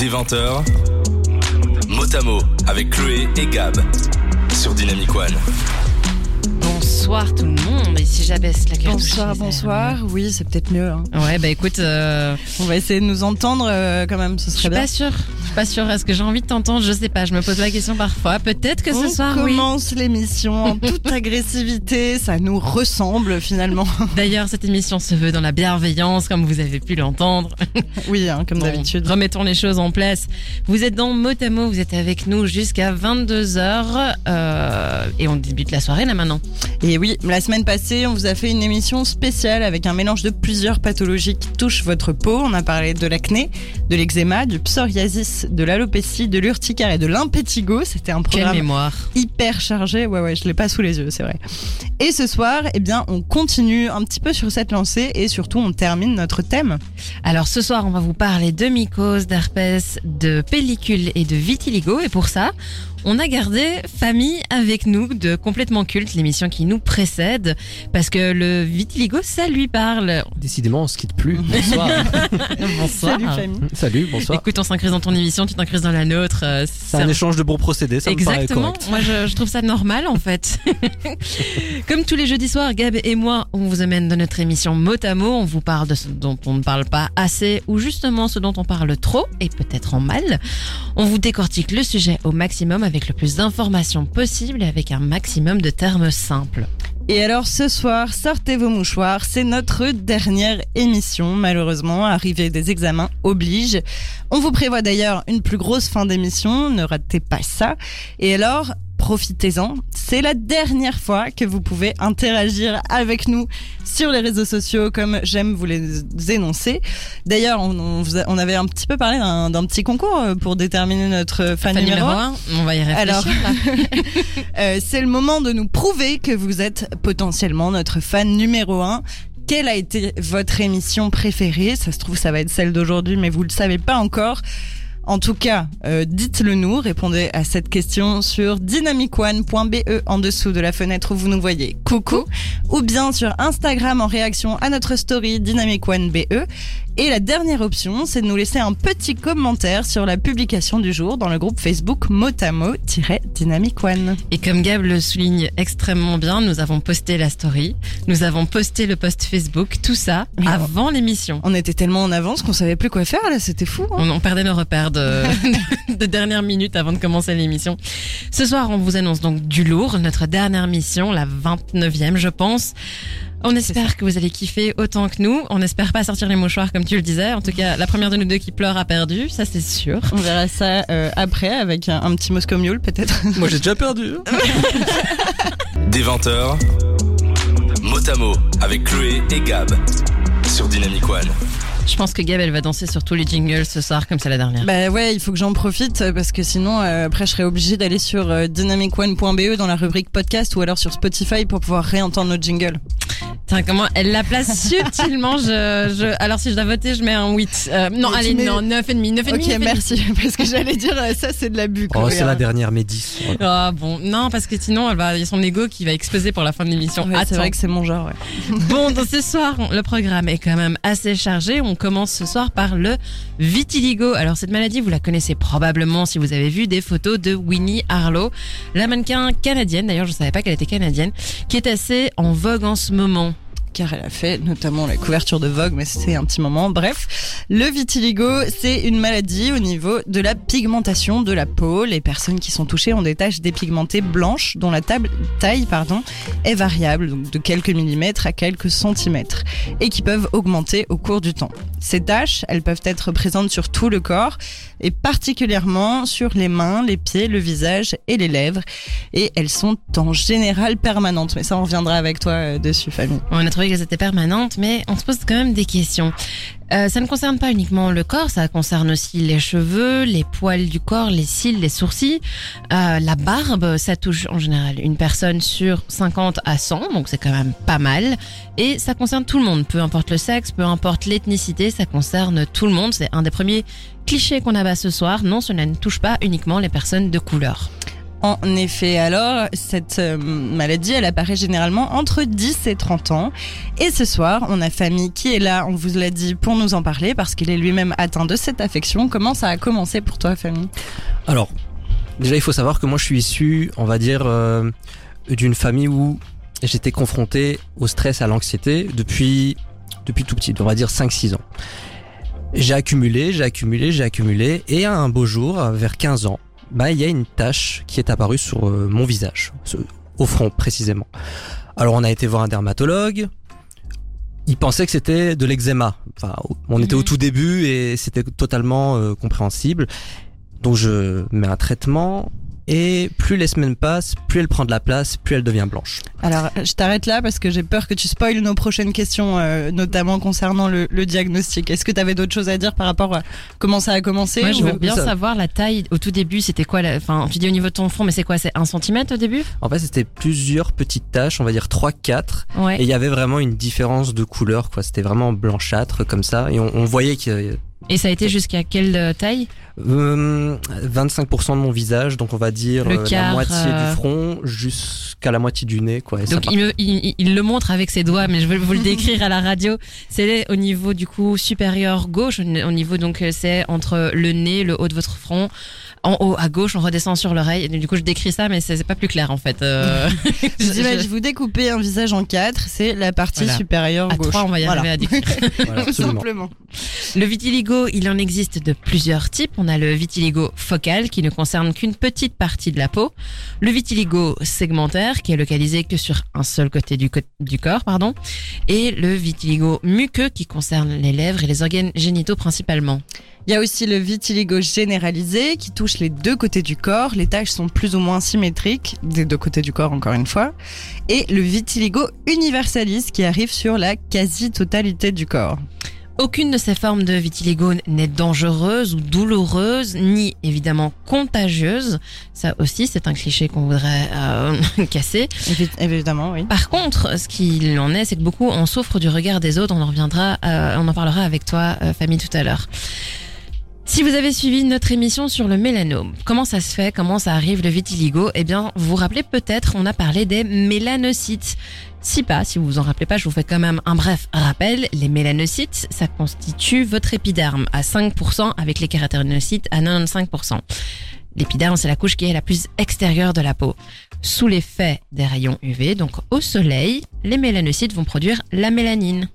Dès 20h, Motamo avec Chloé et Gab sur Dynamic One. Bonsoir tout le monde, ici j'abaisse la carte. Bonsoir, bonsoir. Oui, c'est peut-être mieux. hein. Ouais, bah écoute, euh, On va essayer de nous entendre euh, quand même, ce je serait suis bien. pas sûre. Suis pas sûre. Est-ce que j'ai envie de t'entendre? Je sais pas. Je me pose la question parfois. Peut-être que ce On soir, oui. commence l'émission en toute agressivité, ça nous ressemble finalement. D'ailleurs, cette émission se veut dans la bienveillance, comme vous avez pu l'entendre. Oui, hein, comme Bon, d'habitude. Remettons les choses en place. Vous êtes dans Motamo, vous êtes avec nous jusqu'à 22h euh, et on débute la soirée là maintenant. Et oui, la semaine passée, on vous a fait une émission spéciale avec un mélange de plusieurs pathologies qui touchent votre peau. On a parlé de l'acné, de l'eczéma, du psoriasis, de l'alopécie, de l'urticaire et de l'impétigo. C'était un Quelle programme mémoire. hyper chargé. Ouais, ouais, je l'ai pas sous les yeux, c'est vrai. Et ce soir, eh bien, on continue un petit peu sur cette lancée et surtout, on termine notre thème. Alors ce soir, on va vous parler de mycose, d'herpès, de pellicule et de vitiligo. Et pour ça, on a gardé Famille avec nous de Complètement Culte, l'émission qui nous précède, parce que le vitiligo, ça lui parle. Décidément, on se quitte plus. Bonsoir. Bonsoir. Salut famille. Salut, bonsoir. Écoute, on s'incrise dans ton émission, tu t'incruses dans la nôtre. euh, C'est un échange de bons procédés, ça me paraît Exactement. correct. Moi, je, je trouve ça normal, en fait. Comme tous les jeudis soirs, Gab et moi, on vous amène dans notre émission mot à mot. On vous parle de ce dont on ne parle pas assez ou justement ce dont on parle trop et peut-être en mal. On vous décortique le sujet au maximum avec le plus d'informations possible et avec un maximum de termes simples. Et alors ce soir, sortez vos mouchoirs, c'est notre dernière émission. Malheureusement, arrivée des examens oblige. On vous prévoit d'ailleurs une plus grosse fin d'émission, ne ratez pas ça. Et alors, profitez-en, c'est la dernière fois que vous pouvez interagir avec nous sur les réseaux sociaux comme j'aime vous les énoncer. D'ailleurs, on, avait un petit peu parlé d'un petit concours euh, pour déterminer notre fan, Fan numéro un. un, on va y réfléchir. Alors-. Euh, c'est le moment de nous prouver que vous êtes potentiellement notre fan numéro un. Quelle a été votre émission préférée? Ça se trouve, ça va être celle d'aujourd'hui, mais vous le savez pas encore. En tout cas, euh, dites-le nous, répondez à cette question sur dynamicone.be en dessous de la fenêtre où vous nous voyez. Coucou ou bien sur Instagram en réaction à notre story dynamicone.be. Et la dernière option, c'est de nous laisser un petit commentaire sur la publication du jour dans le groupe Facebook motamo-dynamic one. Et comme Gab le souligne extrêmement bien, nous avons posté la story, nous avons posté le post Facebook, tout ça avant l'émission. On était tellement en avance qu'on savait plus quoi faire là, c'était fou. hein. On, on perdait nos repères de, de dernière minute avant de commencer l'émission. Ce soir, on vous annonce donc du lourd, notre dernière mission, la 29e, je pense. On espère que vous allez kiffer autant que nous. On espère pas sortir les mouchoirs comme tu le disais. En tout cas, la première de nous deux qui pleure a perdu, ça c'est sûr. On verra ça euh, après avec un, un petit Moscow Mule peut-être. Moi, j'ai déjà perdu. Dès 20h, Motamo avec Chloé et Gab sur Dynamic One. Je pense que Gab, elle va danser sur tous les jingles ce soir comme c'est la dernière. bah ouais, il faut que j'en profite parce que sinon euh, après je serais obligée d'aller sur euh, dynamicone.be dans la rubrique podcast ou alors sur Spotify pour pouvoir réentendre notre jingle. Tiens, comment elle la place subtilement. Je, je, alors si je dois voter, je mets un 8. Euh, non, Mais tu allez, mets- non, 9,5, 9,5. Ok, merci parce que j'allais dire euh, ça c'est de l'abus. Oh, c'est la dernière Médis. Voilà. Ah bon, non, parce que sinon, elle va, il y a son ego qui va exploser pour la fin de l'émission. Ouais, c'est Attends. vrai que c'est mon genre. Ouais. Bon, donc ce soir, on- le programme est quand même assez chargé. On commence ce soir par le vitiligo. Alors cette maladie, vous la connaissez probablement si vous avez vu des photos de Winnie Harlow, la mannequin canadienne. D'ailleurs, je savais pas qu'elle était canadienne, qui est assez en vogue en ce moment. Car elle a fait notamment la couverture de Vogue, mais c'était un petit moment. Bref, le vitiligo, c'est une maladie au niveau de la pigmentation de la peau. Les personnes qui sont touchées ont des taches dépigmentées blanches dont la table- taille pardon, est variable, donc de quelques millimètres à quelques centimètres, et qui peuvent augmenter au cours du temps. Ces taches, elles peuvent être présentes sur tout le corps, et particulièrement sur les mains, les pieds, le visage et les lèvres, et elles sont en général permanentes. Mais ça, on reviendra avec toi euh, dessus, famille. Qu'elles étaient permanentes, mais on se pose quand même des questions. Euh, ça ne concerne pas uniquement le corps, ça concerne aussi les cheveux, les poils du corps, les cils, les sourcils, euh, la barbe. Ça touche en général une personne sur 50 à 100, donc c'est quand même pas mal. Et ça concerne tout le monde, peu importe le sexe, peu importe l'ethnicité, ça concerne tout le monde. C'est un des premiers clichés qu'on abat ce soir. Non, cela ne touche pas uniquement les personnes de couleur. En effet, alors, cette euh, maladie, elle apparaît généralement entre 10 et 30 ans. Et ce soir, on a Famille qui est là, on vous l'a dit, pour nous en parler, parce qu'il est lui-même atteint de cette affection. Comment ça a commencé pour toi, Famille Alors, déjà, il faut savoir que moi, je suis issu, on va dire, euh, d'une famille où j'étais confronté au stress à l'anxiété depuis, depuis tout petit, on va dire 5-6 ans. J'ai accumulé, j'ai accumulé, j'ai accumulé, et un beau jour, vers 15 ans, bah, il y a une tache qui est apparue sur euh, mon visage, au front précisément. Alors on a été voir un dermatologue. Il pensait que c'était de l'eczéma. Enfin, on était au mhm. tout début et c'était totalement euh, compréhensible. Donc je mets un traitement et plus les semaines passent, plus elle prend de la place, plus elle devient blanche. Alors, je t'arrête là parce que j'ai peur que tu spoiles nos prochaines questions, euh, notamment concernant le, diagnostic. Est-ce que tu avais d'autres choses à dire par rapport à comment ça a commencé Moi, je veux bien savoir la taille. Au tout début, c'était quoi Enfin, tu dis au niveau de ton front, mais c'est quoi? C'est un centimètre au début? En fait, c'était plusieurs petites taches, on va dire 3-4. Et il y avait vraiment une différence de couleur, quoi. C'était vraiment blanchâtre comme ça. Et on, on voyait qu'il et ça a été jusqu'à quelle euh, taille 25% euh, de mon visage, donc on va dire euh, la moitié du front jusqu'à la moitié du nez. Quoi, donc il, le montre avec ses doigts, mais je vais vous le décrire à la radio. C'est au niveau du coup supérieur gauche, au niveau donc c'est entre le nez, le haut de votre front en haut à gauche, on redescend sur l'oreille. Du coup, je décris ça, mais c'est pas plus clair en fait. Euh... je, vous découpez un visage en quatre, c'est la partie supérieure à gauche. Trois, on va y arriver à décrire. simplement. Le vitiligo, il en existe de plusieurs types. On a le vitiligo focal qui ne concerne qu'une petite partie de la peau, le vitiligo segmentaire qui est localisé que sur un seul côté du, du corps, pardon, et le vitiligo muqueux qui concerne les lèvres et les organes génitaux principalement. Il y a aussi le vitiligo généralisé qui touche les deux côtés du corps. Les taches sont plus ou moins symétriques des deux côtés du corps, encore une fois. Et le vitiligo universalis qui arrive sur la quasi-totalité du corps. Aucune de ces formes de vitiligo n'est dangereuse ou douloureuse, ni évidemment contagieuse. Ça aussi, c'est un cliché qu'on voudrait euh, casser. évidemment, oui. Par contre, ce qu'il en est, c'est que beaucoup en souffrent du regard des autres. On en reviendra, euh, on en parlera avec toi, euh, famille, tout à l'heure. Si vous avez suivi notre émission sur le mélanome, comment ça se fait, comment ça arrive le vitiligo Eh bien, vous vous rappelez peut-être, on a parlé des mélanocytes. Si pas, si vous vous en rappelez pas, je vous fais quand même un bref rappel. Les mélanocytes, ça constitue votre épiderme à 5% avec les kératinocytes à 95%. L'épiderme, c'est la couche qui est la plus extérieure de la peau. Sous l'effet des rayons UV, donc au soleil, les mélanocytes vont produire la mélanine.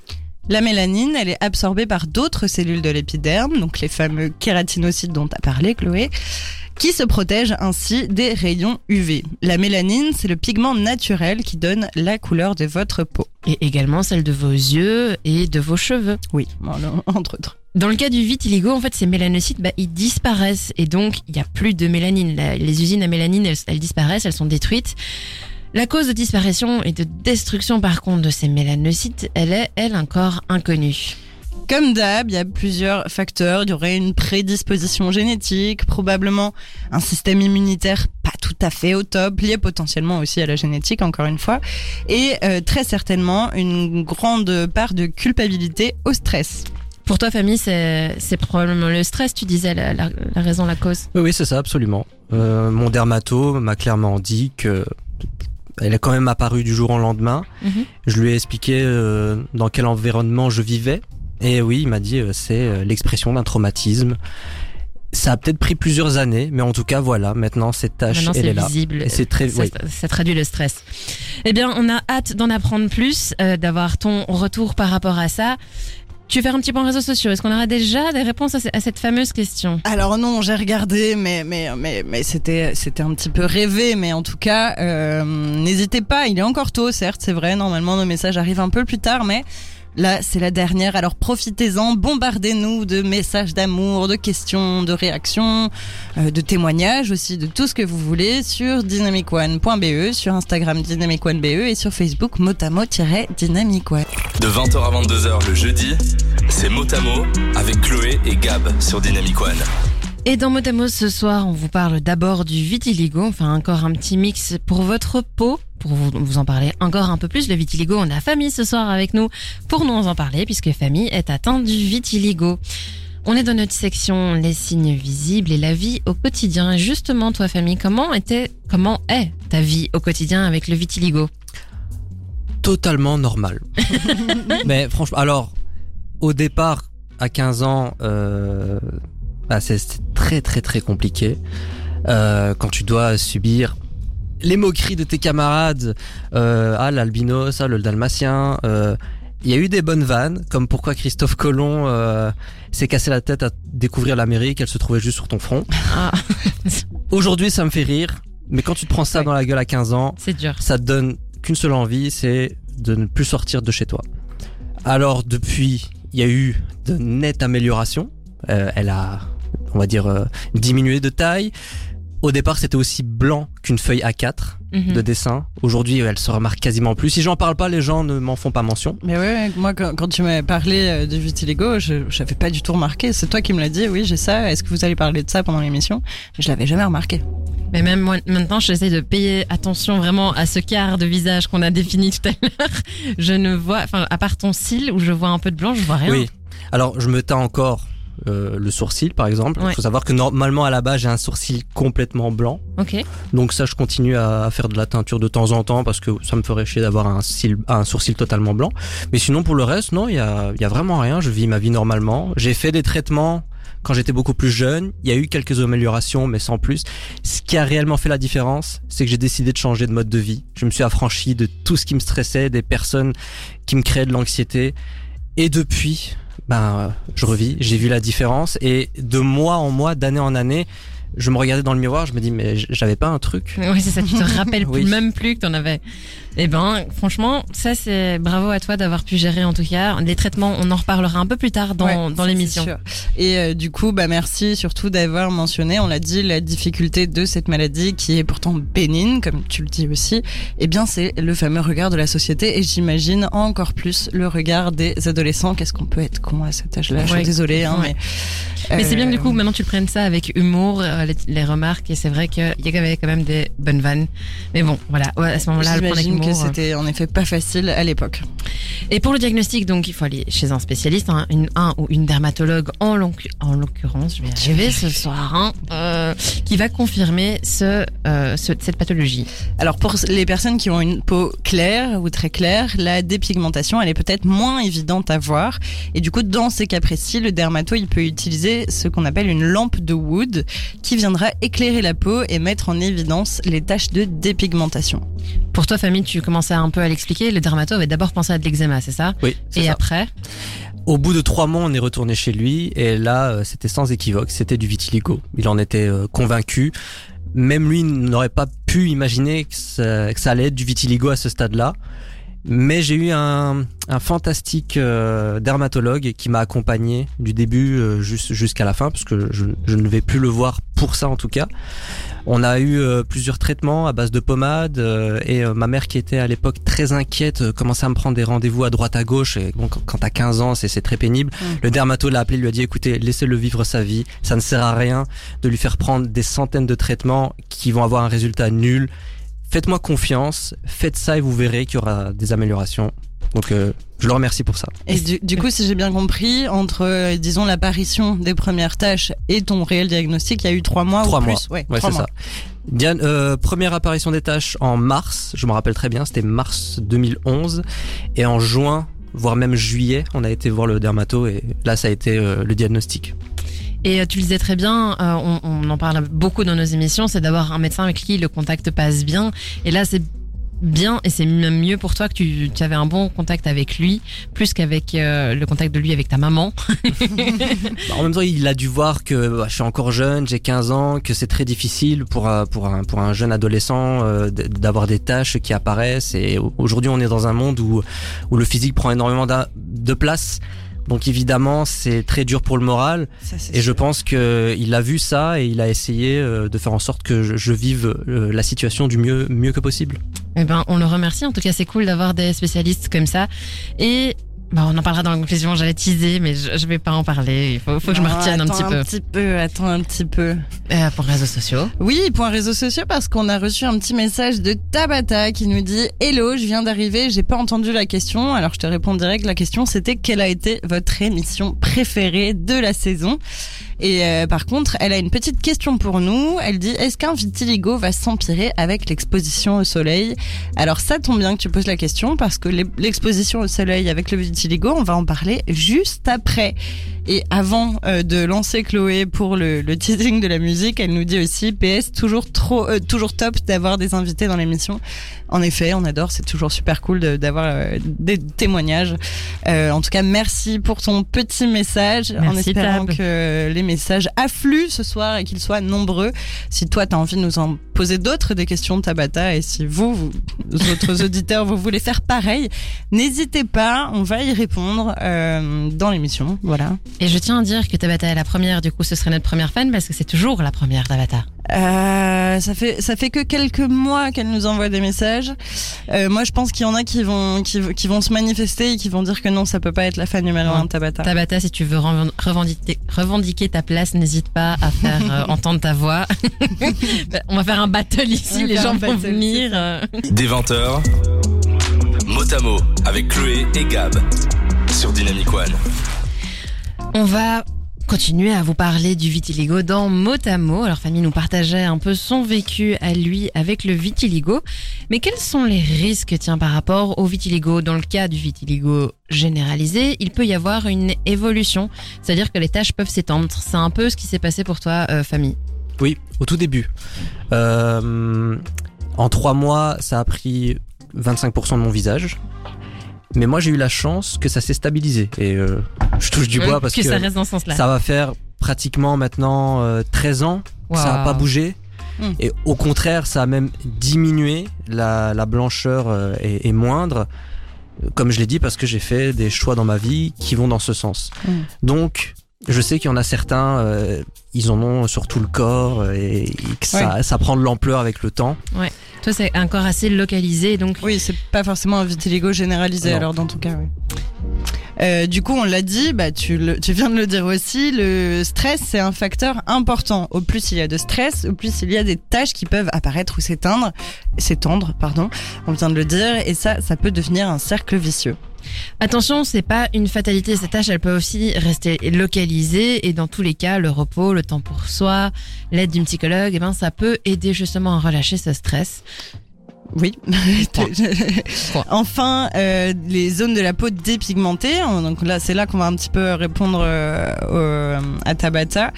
La mélanine, elle est absorbée par d'autres cellules de l'épiderme, donc les fameux kératinocytes dont tu as parlé, Chloé, qui se protègent ainsi des rayons UV. La mélanine, c'est le pigment naturel qui donne la couleur de votre peau. Et également celle de vos yeux et de vos cheveux. Oui, entre autres. Dans le cas du vitiligo, en fait, ces mélanocytes, bah, ils disparaissent et donc il n'y a plus de mélanine. les usines à mélanine, elles disparaissent, elles sont détruites. La cause de disparition et de destruction par contre de ces mélanocytes, elle est, elle, encore inconnue. Comme d'hab, il y a plusieurs facteurs. Il y aurait une prédisposition génétique, probablement un système immunitaire pas tout à fait au top, lié potentiellement aussi à la génétique, encore une fois, et euh, très certainement une grande part de culpabilité au stress. Pour toi, famille, c'est probablement le stress, tu disais, la, la, raison, la cause. Oui, oui c'est ça, absolument. Euh, mon dermato m'a clairement dit que elle est quand même apparue du jour au lendemain. Mhm. Je lui ai expliqué euh, dans quel environnement je vivais. Et oui, il m'a dit euh, c'est euh, l'expression d'un traumatisme. Ça a peut-être pris plusieurs années, mais en tout cas, voilà, maintenant cette tâche, elle est, là. Visible. Et c'est très, ça, ça, traduit le stress. Eh bien, on a hâte d'en apprendre plus, d'avoir ton retour par rapport à ça. Tu veux faire un petit point réseaux sociaux? Est-ce qu'on aura déjà des réponses à, cette fameuse question? Alors non, j'ai regardé, mais mais mais mais c'était c'était un petit peu rêvé, mais en tout cas, euh, n'hésitez pas. Il est encore tôt, certes, c'est vrai. Normalement, nos messages arrivent un peu plus tard, mais Là, c'est la dernière, alors profitez-en, bombardez-nous de messages d'amour, de questions, de réactions, euh, de témoignages aussi, de tout ce que vous voulez sur dynamicone.be, sur Instagram dynamicone.be et sur Facebook motamo-dynamicone. De 20h à 22h le jeudi, c'est Motamo avec Chloé et Gab sur Dynamic One. Et dans Motamo ce soir, on vous parle d'abord du vitiligo, enfin encore un petit mix pour votre peau. Pour vous, en parler encore un peu plus, le vitiligo, on a Famille ce soir avec nous pour nous en parler puisque Famille est atteinte du vitiligo. On est dans notre section les signes visibles et la vie au quotidien. Et justement, toi, famille, comment était, comment est ta vie au quotidien avec le vitiligo? Totalement normal. Mais franchement, alors, au départ, à 15 ans, euh, bah, c'est très très très compliqué. Euh, quand tu dois subir les moqueries de tes camarades, euh, ah l'albinos, ah le dalmatien. euh, Il y a eu des bonnes vannes, comme pourquoi Christophe Colomb euh, s'est cassé la tête à découvrir l'Amérique, elle se trouvait juste sur ton front. Ah, Aujourd'hui, ça me fait rire, mais quand tu te prends ça Ouais. dans la gueule à 15 ans, dur. ça te donne qu'une seule envie, c'est de ne plus sortir de chez toi. Alors depuis, il y a eu de nettes améliorations. Euh, elle a, on va dire, euh, diminué de taille. Au départ, c'était aussi blanc qu'une feuille A4 Mhm. de dessin. Aujourd'hui, elle se remarque quasiment plus. Si j'en parle pas, les gens ne m'en font pas mention. Mais ouais, ouais, moi quand, quand tu m'as parlé euh, du vitiligo, je j'avais pas du tout remarqué. C'est toi qui me l'as dit, oui, j'ai ça. Est-ce que vous allez parler de ça pendant l'émission? Je l'avais jamais remarqué. Mais même moi, maintenant, j'essaie de payer attention vraiment à ce quart de visage qu'on a défini tout à l'heure. Je ne vois, enfin, à part ton cil où je vois un peu de blanc, je vois rien. Oui. Alors, je me teins encore euh, le sourcil, par exemple. Il Ouais. faut savoir que normalement, à la base, j'ai un sourcil complètement blanc. Ok. Donc ça, je continue à faire de la teinture de temps en temps parce que ça me ferait chier d'avoir un, cil- un sourcil totalement blanc. Mais sinon, pour le reste, non, il y a, y a vraiment rien. Je vis ma vie normalement. J'ai fait des traitements quand j'étais beaucoup plus jeune. Il y a eu quelques améliorations, mais sans plus. Ce qui a réellement fait la différence, c'est que j'ai décidé de changer de mode de vie. Je me suis affranchi de tout ce qui me stressait, des personnes qui me créaient de l'anxiété. Et depuis, ben, je revis. J'ai vu la différence. Et de mois en mois, d'année en année, je me regardais dans le miroir, je me dis mais j'avais pas un truc. Oui, c'est ça, tu te rappelles Oui. plus, même plus que t'en avais. Eh ben, franchement, ça c'est bravo à toi d'avoir pu gérer en tout cas. Les traitements, on en reparlera un peu plus tard dans, Ouais, dans l'émission. Et euh, du coup, bah merci surtout d'avoir mentionné, on l'a dit, la difficulté de cette maladie qui est pourtant bénigne, comme tu le dis aussi. Eh bien, c'est le fameux regard de la société et j'imagine encore plus le regard des adolescents. Qu'est-ce qu'on peut être con à cet âge-là? Je suis désolée, hein, Ouais. mais. Mais c'est bien que du euh, coup, maintenant tu le prennes ça avec humour, euh, les, les remarques, et c'est vrai qu'il y avait quand même des bonnes vannes. Mais bon, voilà, ouais, à ce moment-là, le prendre avec J'imagine que c'était en effet pas facile à l'époque. Et pour le diagnostic, donc, il faut aller chez un spécialiste, hein, une, un ou une dermatologue en, l'oc- en l'occurrence, je vais y arriver ce soir, hein, euh, qui va confirmer ce, euh, ce- cette pathologie. Alors pour les personnes qui ont une peau claire ou très claire, la dépigmentation elle est peut-être moins évidente à voir et du coup dans ces cas précis, le dermato il peut utiliser ce qu'on appelle une lampe de Wood qui viendra éclairer la peau et mettre en évidence les taches de dépigmentation. Pour toi, famille, tu commençais un peu à l'expliquer. Le dermato avait d'abord pensé à de l'eczéma, c'est ça Oui, Et ça. après Au bout de trois mois, on est retourné chez lui et là, euh, c'était sans équivoque, c'était du vitiligo. Il en était euh, convaincu. Même lui n'aurait pas pu imaginer que ça, que ça allait être du vitiligo à ce stade-là. Mais j'ai eu un, un fantastique euh, dermatologue qui m'a accompagné du début euh, jus- jusqu'à la fin, parce que je, je ne vais plus le voir pour ça en tout cas. On a eu euh, plusieurs traitements à base de pommade euh, et euh, ma mère qui était à l'époque très inquiète euh, commençait à me prendre des rendez-vous à droite à gauche et bon quand, t'as 15 ans c'est très pénible. Le dermato l'a appelé, lui a dit écoutez laissez-le vivre sa vie, ça ne sert à rien de lui faire prendre des centaines de traitements qui vont avoir un résultat nul. Faites-moi confiance, faites ça et vous verrez qu'il y aura des améliorations. Donc euh, je le remercie pour ça. Et du, du coup, si j'ai bien compris, entre euh, disons l'apparition des premières taches et ton réel diagnostic, il y a eu trois mois Trois ou mois. plus. Ouais, c'est ça. Diane, euh, première apparition des taches en mars, je me rappelle très bien, c'était mars 2011. Et en juin, voire même juillet, on a été voir le dermato et là, ça a été le diagnostic. Et euh, tu le disais très bien, euh, on, on en parle beaucoup dans nos émissions, c'est d'avoir un médecin avec qui le contact passe bien. Et là, c'est bien et c'est même mieux pour toi que tu, tu avais un bon contact avec lui, plus qu'avec euh, le contact de lui avec ta maman. Bah, en même temps, il a dû voir que bah, je suis encore jeune, j'ai 15 ans, que c'est très difficile pour, un- pour, un, pour un jeune adolescent euh, d'avoir des tâches qui apparaissent. Et aujourd'hui, on est dans un monde où, où le physique prend énormément de place. Donc évidemment, c'est très dur pour le moral. Ça, Et je pense que il a vu ça et il a essayé euh, de faire en sorte que je, je vive euh, la situation du mieux, mieux que possible. Eh ben, on le remercie. En tout cas, c'est cool d'avoir des spécialistes comme ça. Et Bah, on en parlera dans la conclusion, j'allais teaser, mais je, je vais pas en parler. Il faut, faut que je me retienne un attends petit peu. Un petit peu, attends un petit peu. Euh, pour réseaux sociaux. Oui, point réseaux sociaux parce qu'on a reçu un petit message de Tabata qui nous dit Hello, je viens d'arriver, j'ai pas entendu la question. Alors je te réponds direct. La question c'était quelle a été votre émission préférée de la saison? Et euh, par contre, elle a une petite question pour nous. Elle dit est-ce qu'un vitiligo va s'empirer avec l'exposition au soleil? Alors ça tombe bien que tu poses la question parce que l'e- l'exposition au soleil avec le vitiligo, on va en parler juste après. Et avant euh, de lancer Chloé pour le, le teasing de la musique, elle nous dit aussi PS toujours trop euh, toujours top d'avoir des invités dans l'émission. En effet, on adore, c'est toujours super cool de- d'avoir euh, des témoignages. En tout cas, merci pour ton petit message en Merci, espérant Tab. que les messages affluent ce soir et qu'ils soient nombreux. Si toi tu as envie de nous en poser d'autres des questions de Tabata et si vous, vous autres auditeurs vous voulez faire pareil, n'hésitez pas, on va y répondre euh, dans l'émission. Voilà. Et je tiens à dire que Tabata est la première, du coup, ce serait notre première fan parce que c'est toujours la première Tabata. Euh, ça fait ça fait que quelques mois qu'elle nous envoie des messages. Euh, moi, je pense qu'il y en a qui vont qui, qui vont se manifester et qui vont dire que non, ça peut pas être la fan numéro Ouais. un de Tabata. Tabata, si tu veux reven- revendiquer, revendiquer ta place, n'hésite pas à faire euh, entendre ta voix. On va faire un battle ici, les gens vont battle, venir. euh. Des 20h, mot à mot avec Chloé et Gab sur Dynamic One. On va continuer à vous parler du vitiligo dans mot à mot. Alors Famille nous partageait un peu son vécu à lui avec le vitiligo. Mais quels sont les risques tiens, par rapport au vitiligo? Dans le cas du vitiligo généralisé, il peut y avoir une évolution. C'est-à-dire que les tâches peuvent s'étendre. C'est un peu ce qui s'est passé pour toi, euh, Famille. Oui, au tout début. Euh, en trois mois, ça a pris 25% de mon visage. Mais moi, j'ai eu la chance que ça s'est stabilisé. Et euh, je touche du bois parce que, que, ça reste dans ce sens-là. ça va faire pratiquement maintenant euh, 13 ans. Ça n'a pas bougé. Mm. Et au contraire, ça a même diminué. La, la blancheur euh, est, est moindre. Comme je l'ai dit, parce que j'ai fait des choix dans ma vie qui vont dans ce sens. Mm. Donc, je sais qu'il y en a certains, euh, ils en ont sur tout le corps euh, et que ça, ça prend de l'ampleur avec le temps. Toi, c'est un corps assez localisé, donc Oui, c'est pas forcément un vitiligo généralisé Non. alors dans ton cas, oui. Euh, du coup, on l'a dit, bah tu, le- tu viens de le dire aussi, le stress c'est un facteur important. Au plus il y a de stress, au plus il y a des tâches qui peuvent apparaître ou s'éteindre, s'étendre, pardon. On vient de le dire, et ça, ça peut devenir un cercle vicieux. Attention, c'est pas une fatalité. Ces tâches, elles peuvent aussi rester localisées et dans tous les cas, le repos, le temps pour soi, l'aide d'une psychologue, eh ben, ça peut aider justement à relâcher ce stress. Oui. Enfin, euh, les zones de la peau dépigmentées. on- Donc là, c'est là qu'on va un petit peu répondre euh, au- à Tabata.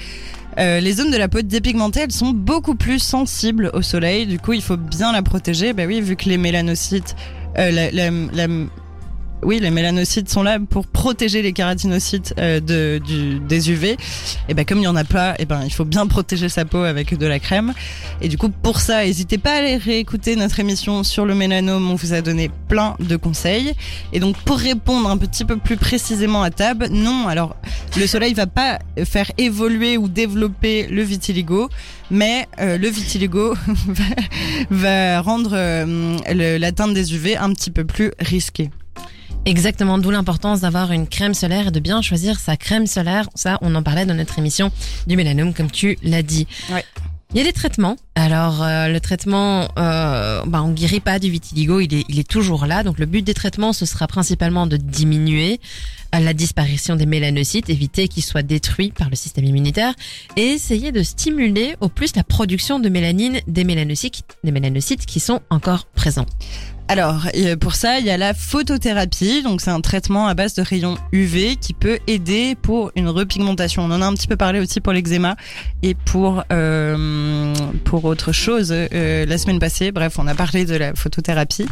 Euh, les zones de la peau dépigmentées, elles sont beaucoup plus sensibles au soleil. Du coup, il faut bien la protéger. Bah oui, vu que les mélanocytes, la, la- la- oui, les mélanocytes sont là pour protéger les kératinocytes euh, des UV. Et ben comme il y en a pas, et ben il faut bien protéger sa peau avec de la crème. Et du coup, pour ça, n'hésitez pas à aller réécouter notre émission sur le mélanome. On vous a donné plein de conseils. Et donc, pour répondre un petit peu plus précisément à Tab, non. Alors, le soleil va pas faire évoluer ou développer le vitiligo, mais euh, le vitiligo va, va rendre euh, l'atteinte des UV un petit peu plus risquée. Exactement, d'où l'importance d'avoir une crème solaire et de bien choisir sa crème solaire. Ça, on en parlait dans notre émission du mélanome, comme tu l'as dit. Ouais. Il y a des traitements. Alors, euh, le traitement, euh, bah, on guérit pas du vitiligo, il est, il est toujours là. Donc, le but des traitements, ce sera principalement de diminuer euh, la disparition des mélanocytes, éviter qu'ils soient détruits par le système immunitaire et essayer de stimuler au plus la production de mélanine des mélanocytes, des mélanocytes qui sont encore présents. Alors, pour ça, il y a la photothérapie. Donc, c'est un traitement à base de rayons UV qui peut aider pour une repigmentation. On en a un petit peu parlé aussi pour l'eczéma et pour euh, pour autre chose euh, la semaine passée. Bref, on a parlé de la photothérapie.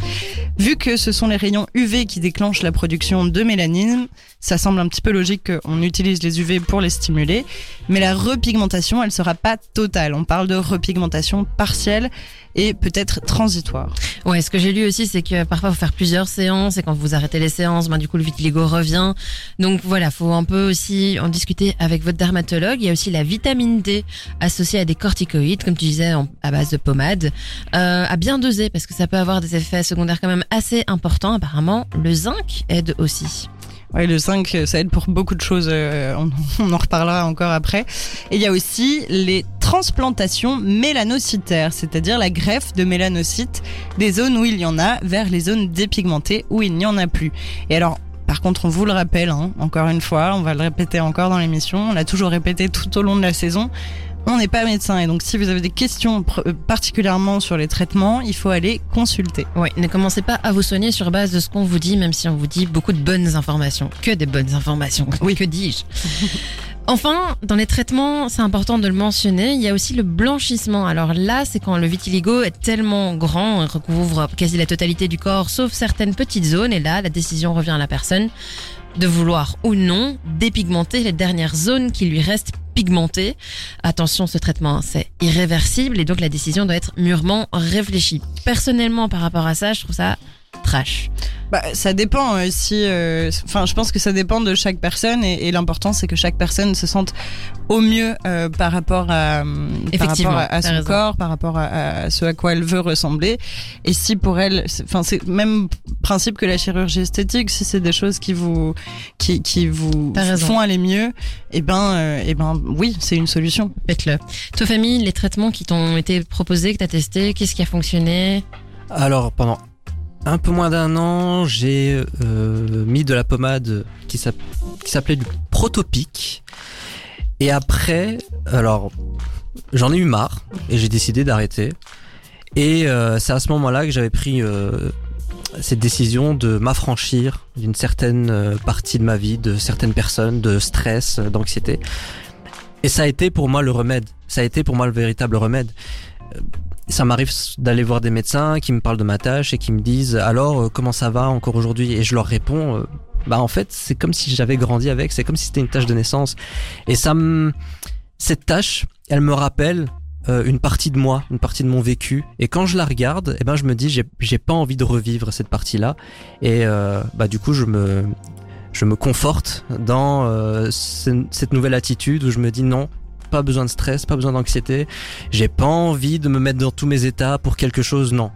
Vu que ce sont les rayons UV qui déclenchent la production de mélanine, ça semble un petit peu logique qu'on utilise les UV pour les stimuler. Mais la repigmentation, elle sera pas totale. On parle de repigmentation partielle et peut-être transitoire. Ouais, ce que j'ai lu aussi, c'est que parfois faut faire plusieurs séances et quand vous arrêtez les séances, ben du coup le vitiligo revient. Donc voilà, faut un peu aussi en discuter avec votre dermatologue. Il y a aussi la vitamine D associée à des corticoïdes, comme tu disais, à base de pommade, euh, à bien doser parce que ça peut avoir des effets secondaires quand même assez importants. Apparemment, le zinc aide aussi. Ouais, le zinc, euh, ça aide pour beaucoup de choses. euh, on, on en reparlera encore après. Et il y a aussi les transplantations mélanocytaires, c'est-à-dire la greffe de mélanocytes des zones où il y en a vers les zones dépigmentées où il n'y en a plus. Et alors, par contre, on vous le rappelle, hein, encore une fois, on va le répéter encore dans l'émission, on l'a toujours répété tout au long de la saison, on n'est pas médecin et donc si vous avez des questions euh, particulièrement sur les traitements, il faut aller consulter. Oui, ne commencez pas à vous soigner sur base de ce qu'on vous dit, même si on vous dit beaucoup de bonnes informations. Que des bonnes informations. Oui, que dis-je Enfin, dans les traitements, c'est important de le mentionner, il y a aussi le blanchissement. Alors là, c'est quand le vitiligo est tellement grand, il recouvre quasi la totalité du corps, sauf certaines petites zones, et là, la décision revient à la personne de vouloir ou non dépigmenter les dernières zones qui lui restent pigmentées. Attention, ce traitement, c'est irréversible, et donc la décision doit être mûrement réfléchie. Personnellement, par rapport à ça, je trouve ça trash. Bah, ça dépend euh, si. euh, Enfin, je pense que ça dépend de chaque personne et, et l'important c'est que chaque personne se sente au mieux euh, par rapport à euh, par Effectivement, rapport à, son raison. corps, par rapport à, à ce à quoi elle veut ressembler. Et si pour elle, c'est- enfin c'est même principe que la chirurgie esthétique, si c'est des choses qui vous qui qui vous font aller mieux, et ben euh, et ben oui, c'est une solution. Faites-le. Toi, famille, les traitements qui t'ont été proposés, que t'as testé, qu'est-ce qui a fonctionné? Alors pendant un peu moins d'un an, j'ai euh, mis de la pommade qui s'app- qui s'appelait du Protopic. Et après, alors j'en ai eu marre et j'ai décidé d'arrêter. Et euh, c'est à ce moment-là que j'avais pris euh, cette décision de m'affranchir d'une certaine partie de ma vie, de certaines personnes, de stress, d'anxiété. Et ça a été pour moi le remède. Ça a été pour moi le véritable remède. Ça m'arrive d'aller voir des médecins qui me parlent de ma tâche et qui me disent alors euh, comment ça va encore aujourd'hui? Et je leur réponds euh, bah en fait c'est comme si j'avais grandi avec, c'est comme si c'était une tâche de naissance et ça me cette tâche elle me rappelle euh, une partie de moi, une partie de mon vécu. Et quand je la regarde eh ben je me dis j'ai pas envie de revivre cette partie là et bah du coup je me je me conforte dans ce- cette nouvelle attitude où je me dis non pas besoin de stress, pas besoin d'anxiété. J'ai pas envie de me mettre dans tous mes états pour quelque chose, non.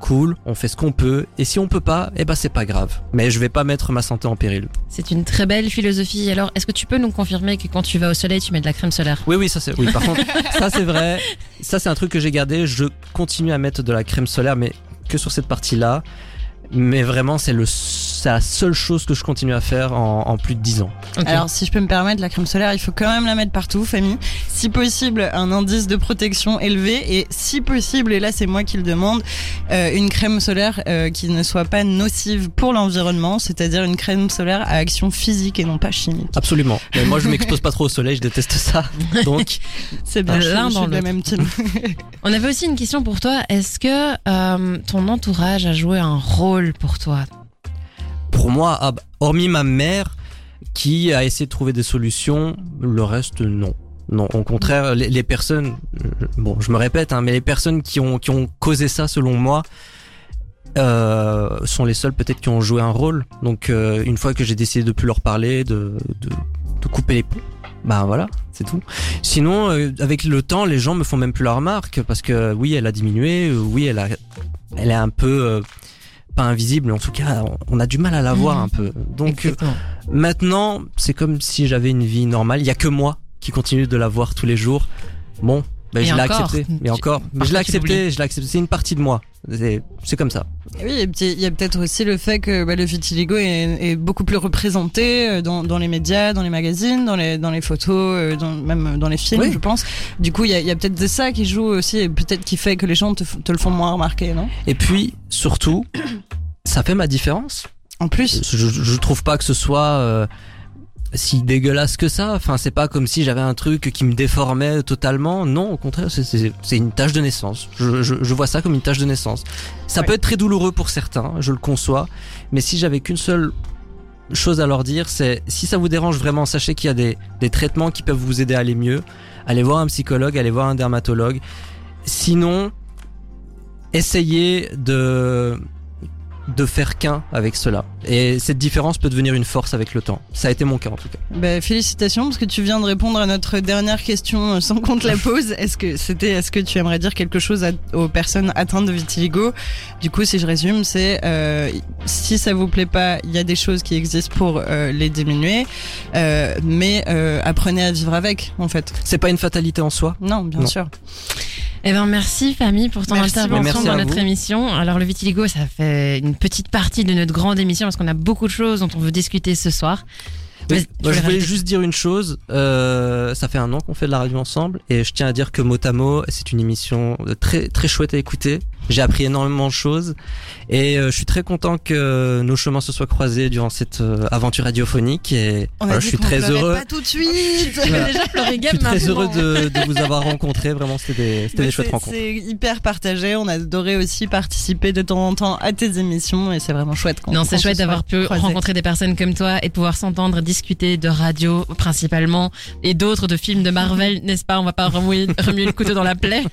Cool, on fait ce qu'on peut, et si on peut pas, eh ben c'est pas grave. Mais je vais pas mettre ma santé en péril. C'est une très belle philosophie. Alors, est-ce que tu peux nous confirmer que quand tu vas au soleil, tu mets de la crème solaire? Oui, oui, ça c'est. Oui, par contre, ça c'est vrai. Ça c'est un truc que j'ai gardé. Je continue à mettre de la crème solaire, mais que sur cette partie-là. Mais vraiment, c'est le, c'est la seule chose que je continue à faire en, en plus de 10 ans. Alors, si je peux me permettre, la crème solaire, il faut quand même la mettre partout, famille. Si possible, un indice de protection élevé et si possible, et là c'est moi qui le demande, euh, une crème solaire euh, qui ne soit pas nocive pour l'environnement, c'est-à-dire une crème solaire à action physique et non pas chimique. Absolument. Mais moi, je m'expose pas trop au soleil, je déteste ça. Donc, C'est bien, Euh, l'un dans l'autre. même team. On avait aussi une question pour toi. Est-ce que euh, ton entourage a joué un rôle pour toi? Pour moi, ah hormis ma mère qui a essayé de trouver des solutions, le reste non. Non, au contraire, les, personnes, euh, bon, je me répète, hein, mais les personnes qui ont qui ont causé ça, selon moi, euh, sont les seules peut-être qui ont joué un rôle. Donc, euh, une fois que j'ai décidé de plus leur parler, de de, couper les ponts, bah voilà, c'est tout. Sinon, avec le temps, les gens me font même plus la remarque parce que oui, elle a diminué, oui, elle a, elle est un peu pas invisible, mais en tout cas, on- a du mal à la voir Mhm. un peu. Donc euh, Exactement. maintenant, c'est comme si j'avais une vie normale. Il y a que moi qui continue de la voir tous les jours. Bon, ben, Et je l'ai accepté. Mais encore, mais je l'ai accepté. Je l'ai accepté. C'est une partie de moi. C'est c'est comme ça. Et Oui, il y a peut-être aussi le fait que bah, le vitiligo est, est beaucoup plus représenté euh, dans, dans les médias, dans les magazines, dans les, dans les photos, euh, dans, même dans les films, Oui. je pense. Du coup, il y a, peut-être de ça qui joue aussi, et peut-être qui fait que les gens te le font moins remarquer, non? Et puis surtout, ça fait ma différence. En plus, Je, je trouve pas que ce soit euh, si dégueulasse que ça. Enfin, c'est pas comme si j'avais un truc qui me déformait totalement. Non, au contraire, c'est- une tâche de naissance. Je, je, je vois ça comme une tâche de naissance. Ça Ouais. peut être très douloureux pour certains, je le conçois. Mais si j'avais qu'une seule chose à leur dire, c'est si ça vous dérange vraiment, sachez qu'il y a des, des traitements qui peuvent vous aider à aller mieux. Allez voir un psychologue, allez voir un dermatologue. Sinon, essayez de de faire qu'un avec cela. Et cette différence peut devenir une force avec le temps. Ça a été mon cas en tout cas. Bah, félicitations parce que tu viens de répondre à notre dernière question euh, sans compte la pause. Est-ce que c'était est-ce que tu aimerais dire quelque chose à- aux personnes atteintes de vitiligo? Du coup, si je résume, c'est euh, si ça vous plaît pas, il y a des choses qui existent pour euh, les diminuer, euh, mais euh, apprenez à vivre avec en fait. C'est pas une fatalité en soi? Non, bien Non. sûr. Eh ben merci Famille pour ton Merci intervention dans notre vous. émission. Alors le vitiligo, ça fait une petite partie de notre grande émission parce qu'on a beaucoup de choses dont on veut discuter ce soir. Oui. Moi, je voulais juste dire une chose. Euh, ça fait un an qu'on fait de la radio ensemble et je tiens à dire que Motamo, c'est une émission très très chouette à écouter. J'ai appris énormément de choses et euh, je suis très content que nos chemins se soient croisés durant cette euh, aventure radiophonique et On a voilà, dit je suis très heureux. Pas tout de suite. Vais déjà pleurer Je suis très maintenant. heureux de, de vous avoir rencontré. Vraiment, c'était des, des chouettes rencontres. C'est hyper partagé. On a adoré aussi participer de temps en temps à tes émissions et c'est vraiment chouette. Non, c'est chouette d'avoir pu rencontrer des personnes comme toi et de pouvoir s'entendre discuter de radio principalement et d'autres de films de Marvel, n'est-ce pas? On va pas remuer, remuer le couteau dans la plaie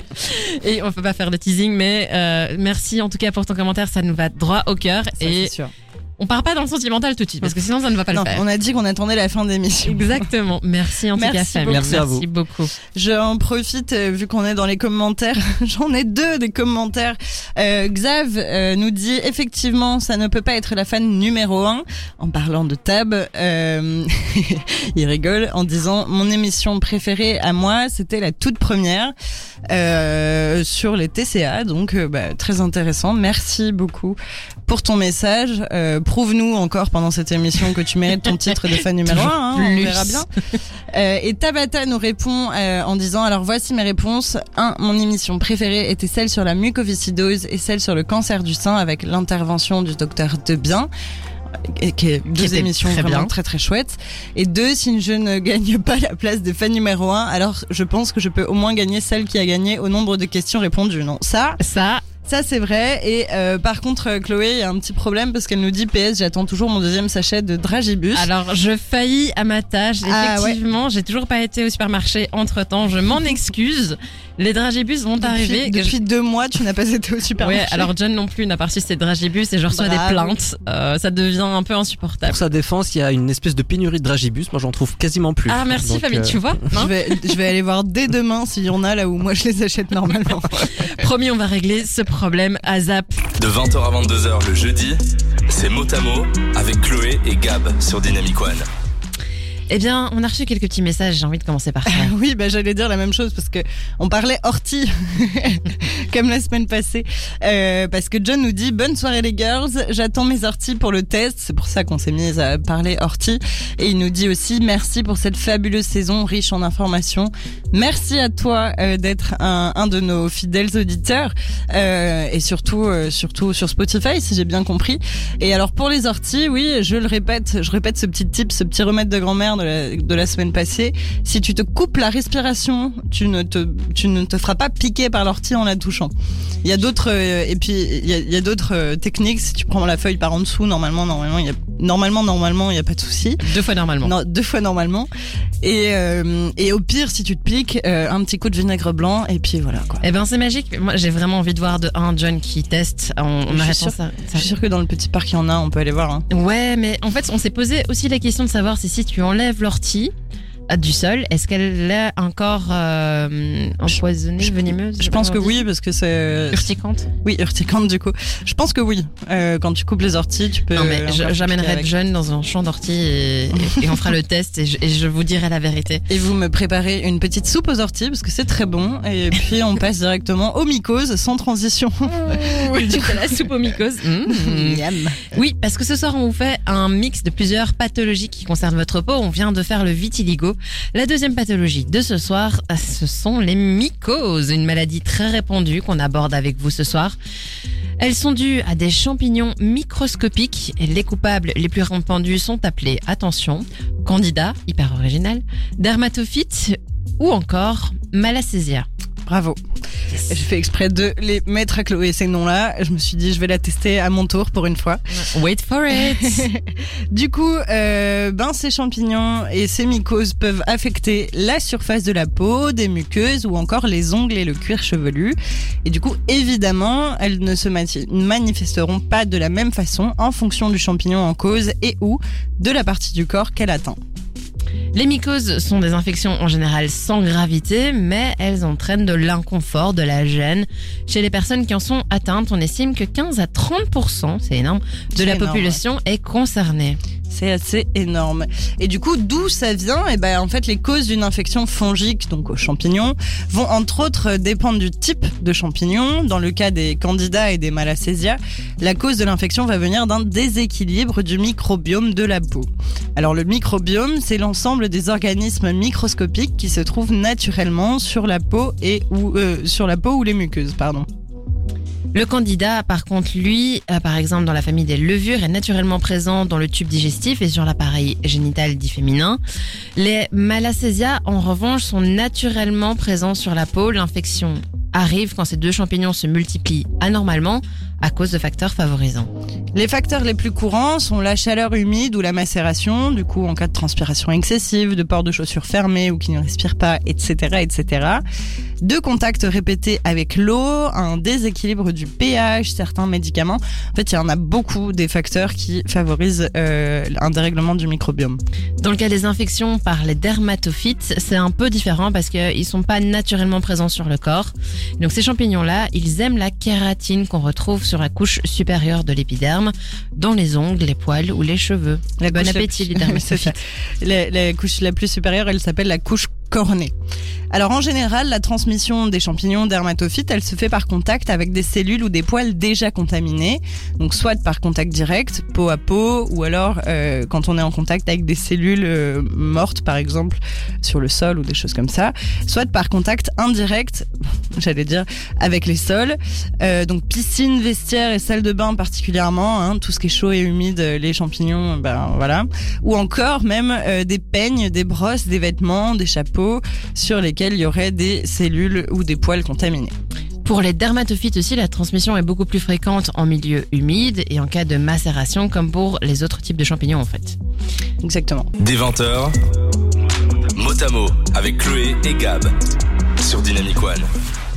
et on peut pas faire de teasing, mais euh, merci en tout cas pour ton commentaire, ça nous va droit au cœur Ça, et c'est sûr. On part pas dans le sentimental tout de suite parce que sinon ça ne va pas Non, le faire. on a dit qu'on attendait la fin d'émission. Exactement. Merci en tout Merci cas. Merci à vous. beaucoup. J'en profite, euh, vu qu'on est dans les commentaires, j'en ai deux des commentaires. Euh, Xav euh, nous dit effectivement, ça ne peut pas être la fan numéro un. En parlant de Tab, euh, il rigole en disant mon émission préférée à moi, c'était la toute première euh, sur les TCA. Donc euh, bah, très intéressant. Merci beaucoup pour ton message. Euh, Prouve-nous encore pendant cette émission que tu mérites ton titre de fan numéro Toujours un. hein, on verra bien. Euh, et Tabata nous répond euh, en disant alors voici mes réponses. 1. Mon émission préférée était celle sur la mucoviscidose et celle sur le cancer du sein avec l'intervention du docteur Debien. Et qui est deux émissions très vraiment bien. très très chouettes. Et deux, si je ne gagne pas la place de fan numéro un, alors je pense que je peux au moins gagner celle qui a gagné au nombre de questions répondues. Non, ça, Ça, ça c'est vrai. Et euh, par contre, euh, Chloé, il y a un petit problème parce qu'elle nous dit PS, j'attends toujours mon deuxième sachet de Dragibus. alors je faillis à ma tâche. Ah, ouais. Effectivement, j'ai toujours pas été au supermarché entre temps. Je m'en excuse. Les dragibus vont depuis, arriver. depuis deux mois, tu n'as pas été au supermarché. Ouais, alors John non plus n'a pas reçu ses dragibus et je reçois Bravo. des plaintes. Euh, ça devient un peu insupportable. Pour sa défense, il y a une espèce de pénurie de dragibus. Moi, j'en trouve quasiment plus. Ah merci Donc, Fabien, euh, tu vois Je hein vais, je vais aller voir dès demain s'il y en a là où moi je les achète normalement. Promis, on va régler ce problème à Zap. De 20h à 22h le jeudi, c'est Motamo avec Chloé et Gab sur Dynamic One. Eh bien, on a reçu quelques petits messages. J'ai envie de commencer par ça. oui, bah j'allais dire la même chose parce que on parlait ortie comme la semaine passée. Euh, parce que John nous dit bonne soirée les girls, j'attends mes orties pour le test. C'est pour ça qu'on s'est mis à parler ortie. Et il nous dit aussi merci pour cette fabuleuse saison riche en informations. Merci à toi euh, d'être un, un de nos fidèles auditeurs euh, et surtout euh, surtout sur Spotify si j'ai bien compris. Et alors pour les orties, oui, je le répète, je répète ce petit tip, ce petit remède de grand-mère de la, de la semaine passée. Si tu te coupes la respiration, tu ne te tu ne te feras pas piquer par l'ortie en la touchant. Il y a d'autres euh, et puis il y a, il y a d'autres euh, techniques. Si tu prends la feuille par en dessous, normalement normalement il y a normalement normalement il y a pas de souci. Deux fois normalement. Non, deux fois normalement. Et euh, et au pire si tu te piques, euh, un petit coup de vinaigre blanc et puis voilà quoi. Eh ben c'est magique. Moi j'ai vraiment envie de voir de un John qui teste en, en Je suis ça. Je sûre que dans le petit parc il y en a, on peut aller voir. Hein. Ouais, mais en fait on s'est posé aussi la question de savoir si si tu enlèves l'ortie du sol, est-ce qu'elle est encore euh, empoisonnée, je- venimeuse Je pense que oui parce que c'est Urticante oui urticante du coup. Je pense que oui. Euh, quand tu coupes les orties, tu peux. Non mais j'amènerai. John dans un champ d'ortie et, et- et on fera le test et je, et je vous dirai la vérité. Et vous me préparez une petite soupe aux orties parce que c'est très bon. Et puis on passe directement aux mycoses sans transition. du coup, la soupe aux mycoses. Mmh. Miam. Oui, parce que ce soir, on vous fait un mix de plusieurs pathologies qui concernent votre peau. On vient de faire le vitiligo. La deuxième pathologie de ce soir, euh, ce sont les mycoses, une maladie très répandue qu'on aborde avec vous ce soir. Elles sont dues à des champignons microscopiques les coupables les plus répandus sont appelés, attention, candida, hyper original, dermatophyte ou encore malacésia. Bravo. J'ai fait exprès de les mettre à Chloé ces noms-là. Je me suis dit, je vais la tester à mon tour pour une fois. Wait for it. Du coup, euh, ben, ces champignons et ces mycoses peuvent affecter la surface de la peau, des muqueuses ou encore les ongles et le cuir chevelu. Et du coup, évidemment, elles ne se manifesteront pas de la même façon en fonction du champignon en cause et ou de la partie du corps qu'elle atteint. Les mycoses sont des infections en général sans gravité, mais elles entraînent de l'inconfort, de la gêne. Chez les personnes qui en sont atteintes, on estime que 15 à 30%, c'est énorme, de la énorme, population est concernée. C'est assez énorme. Et du coup, d'où ça vient? Eh ben, en fait, les causes d'une infection fongique, donc aux champignons, vont entre autres dépendre du type de champignon. Dans le cas des candidats et des malacésia, la cause de l'infection va venir d'un déséquilibre du microbiome de la peau. Alors, le microbiome, c'est l'ensemble des organismes microscopiques qui se trouvent naturellement sur la peau et ou euh, sur la peau ou les muqueuses, pardon. Le candidat, par contre, lui, par exemple dans la famille des levures, est naturellement présent dans le tube digestif et sur l'appareil génital dit féminin. Les malacésia, en revanche, sont naturellement présents sur la peau. L'infection arrive quand ces deux champignons se multiplient anormalement à cause de facteurs favorisants. Les facteurs les plus courants sont la chaleur humide ou la macération, du coup en cas de transpiration excessive, de port de chaussures fermées ou qui ne respirent pas, etc., etc. De contacts répétés avec l'eau, un déséquilibre du pH, certains médicaments. En fait, il y en a beaucoup des facteurs qui favorisent euh, un dérèglement du microbiome. Dans le cas des infections par les dermatophytes, c'est un peu différent parce qu'ils sont pas naturellement présents sur le corps. Donc ces champignons-là, ils aiment la kératine qu'on retrouve sur la couche supérieure de l'épiderme, dans les ongles, les poils ou les cheveux. La bon la appétit, plus- les dermatophytes. La, la couche la plus supérieure, elle s'appelle la couche cornée. Alors en général, la transmission des champignons dermatophytes, elle se fait par contact avec des cellules ou des poils déjà contaminés. Donc soit par contact direct, peau à peau, ou alors euh, quand on est en contact avec des cellules euh, mortes, par exemple, sur le sol ou des choses comme ça. Soit par contact indirect, j'allais dire, avec les sols. Euh, donc piscine, vestiaire et salle de bain particulièrement, hein, tout ce qui est chaud et humide, les champignons, ben voilà. Ou encore même des peignes, des brosses, des vêtements, des chapeaux sur lesquels il y aurait des cellules ou des poils contaminés. Pour les dermatophytes aussi, la transmission est beaucoup plus fréquente en milieu humide et en cas de macération comme pour les autres types de champignons en fait. Exactement. Des 20h, mot à mot avec Chloé et Gab sur Dynamic One.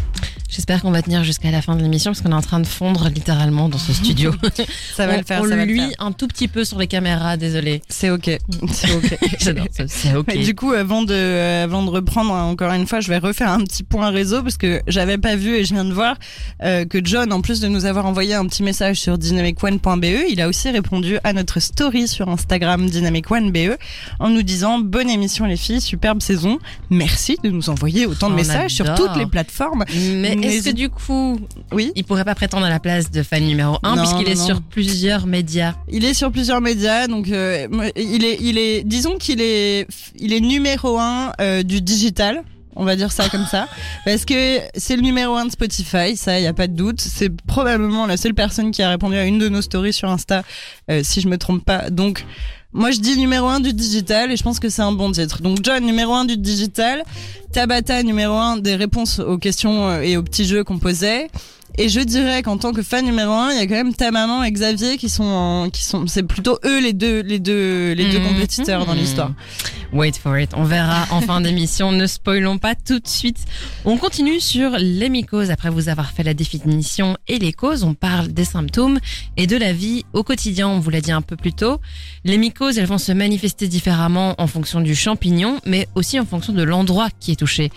J'espère qu'on va tenir jusqu'à la fin de l'émission parce qu'on est en train de fondre littéralement dans ce studio. Ça va on, le faire, on ça va le faire. un tout petit peu sur les caméras, désolé. C'est ok. C'est ok. C'est ok. Et du coup, avant de, euh, avant de reprendre, hein, encore une fois, je vais refaire un petit point réseau parce que j'avais pas vu et je viens de voir euh, que John, en plus de nous avoir envoyé un petit message sur dynamicone.be, il a aussi répondu à notre story sur Instagram dynamicone.be en nous disant bonne émission les filles, superbe saison. Merci de nous envoyer autant de On messages sur toutes les plateformes. Mais est-ce que du coup, Oui. il pourrait pas prétendre à la place de fan numéro 1 Non, puisqu'il est non. sur plusieurs médias Il est sur plusieurs médias, donc euh, il est, il est, disons qu'il est, il est numéro un euh, du digital. On va dire ça comme ça, parce que c'est le numéro un de Spotify, ça y a pas de doute. C'est probablement la seule personne qui a répondu à une de nos stories sur Insta, euh, si je me trompe pas. Donc moi je dis numéro un du digital et je pense que c'est un bon titre. Donc John numéro un du digital, Tabata numéro un des réponses aux questions euh, et aux petits jeux qu'on posait. Et je dirais qu'en tant que fan numéro un, il y a quand même ta maman et Xavier qui sont, en- qui sont, c'est plutôt eux les deux, les deux, les deux Mhm. compétiteurs dans l'histoire. Wait for it, on verra en fin d'émission, ne spoilons pas tout de suite. On continue sur les mycoses. Après vous avoir fait la définition et les causes, on parle des symptômes et de la vie au quotidien, on vous l'a dit un peu plus tôt. Les mycoses, elles vont se manifester différemment en fonction du champignon, mais aussi en fonction de l'endroit qui est touché.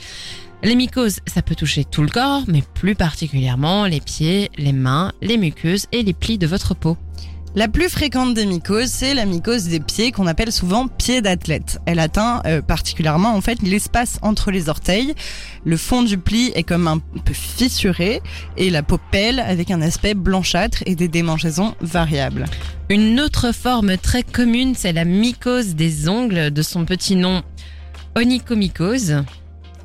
Les mycoses, ça peut toucher tout le corps, mais plus particulièrement les pieds, les mains, les muqueuses et les plis de votre peau. La plus fréquente des mycoses, c'est la mycose des pieds qu'on appelle souvent pied d'athlète. Elle atteint euh, particulièrement en fait l'espace entre les orteils. Le fond du pli est comme un peu fissuré et la peau pèle avec un aspect blanchâtre et des démangeaisons variables. Une autre forme très commune, c'est la mycose des ongles, de son petit nom onychomycose.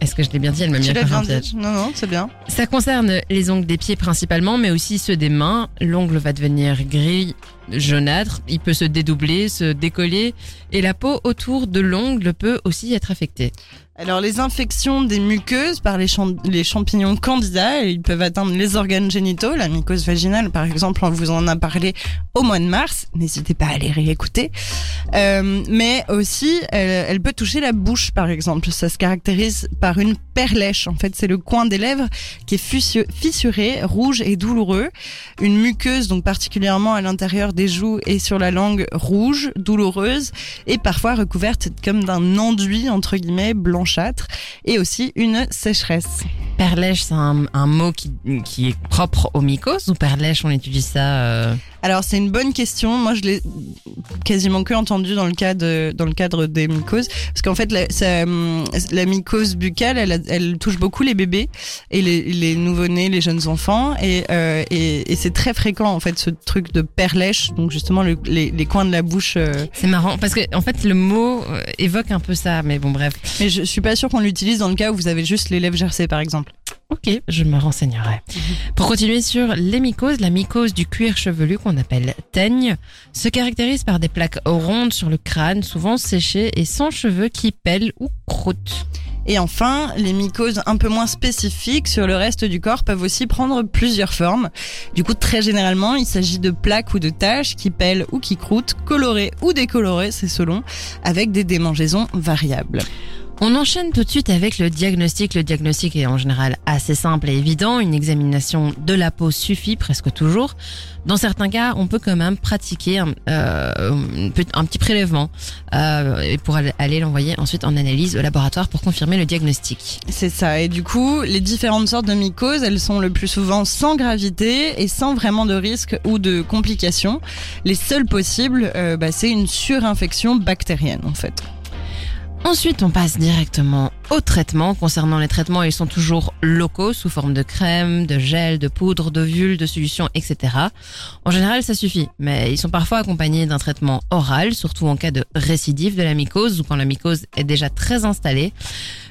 Est-ce que je l'ai bien dit Elle m'a mis un piège. dit Non, non, c'est bien. Ça concerne les ongles des pieds principalement, mais aussi ceux des mains. L'ongle va devenir gris, jaunâtre, il peut se dédoubler, se décoller, et la peau autour de l'ongle peut aussi être affectée. Alors les infections des muqueuses par les, cham- les champignons candida, ils peuvent atteindre les organes génitaux, la mycose vaginale par exemple, on vous en a parlé au mois de mars, n'hésitez pas à aller réécouter. Euh, mais aussi, elle, peut toucher la bouche par exemple, ça se caractérise par une perlèche, en fait c'est le coin des lèvres qui est fissu- fissuré, rouge et douloureux, une muqueuse donc particulièrement à l'intérieur des joues et sur la langue rouge, douloureuse et parfois recouverte comme d'un enduit entre guillemets et aussi une sécheresse. Perlèche, c'est un, mot qui, qui est propre aux mycoses ou perlèche, on utilise ça euh, Alors c'est une bonne question. Moi je l'ai quasiment que entendu dans le cadre dans le cadre des mycoses parce qu'en fait la, ça, hum, la mycose buccale elle, touche beaucoup les bébés et les, les nouveau-nés, les jeunes enfants et, euh, et, et c'est très fréquent en fait ce truc de perlèche donc justement le- les, les coins de la bouche. euh, C'est marrant parce que en fait le mot euh, évoque un peu ça, mais bon bref. mais je suis pas sûre qu'on l'utilise dans le cas où vous avez juste les lèvres gercées par exemple. Ok, je me renseignerai. Pour continuer sur les mycoses, la mycose du cuir chevelu qu'on appelle teigne se caractérise par des plaques rondes sur le crâne, souvent séchées et sans cheveux qui pèlent ou croûtent. Et enfin, les mycoses un peu moins spécifiques sur le reste du corps peuvent aussi prendre plusieurs formes. Du coup, très généralement, il s'agit de plaques ou de taches qui pèlent ou qui croûtent, colorées ou décolorées, c'est selon, avec des démangeaisons variables. On enchaîne tout de suite avec le diagnostic. Le diagnostic est en général assez simple et évident. Une examination de la peau suffit presque toujours. Dans certains cas, on peut quand même pratiquer un, euh, petit prélèvement euh, pour aller- aller l'envoyer ensuite en analyse au laboratoire pour confirmer le diagnostic. C'est ça. Et du coup, les différentes sortes de mycoses, elles sont le plus souvent sans gravité et sans vraiment de risque ou de complications. Les seules possibles, euh, bah, c'est une surinfection bactérienne, en fait. Ensuite, on passe directement au traitement. Concernant les traitements, ils sont toujours locaux, sous forme de crème, de gel, de poudre, d'ovule, de solution, etc. En général, ça suffit, mais ils sont parfois accompagnés d'un traitement oral, surtout en cas de récidive de la mycose ou quand la mycose est déjà très installée.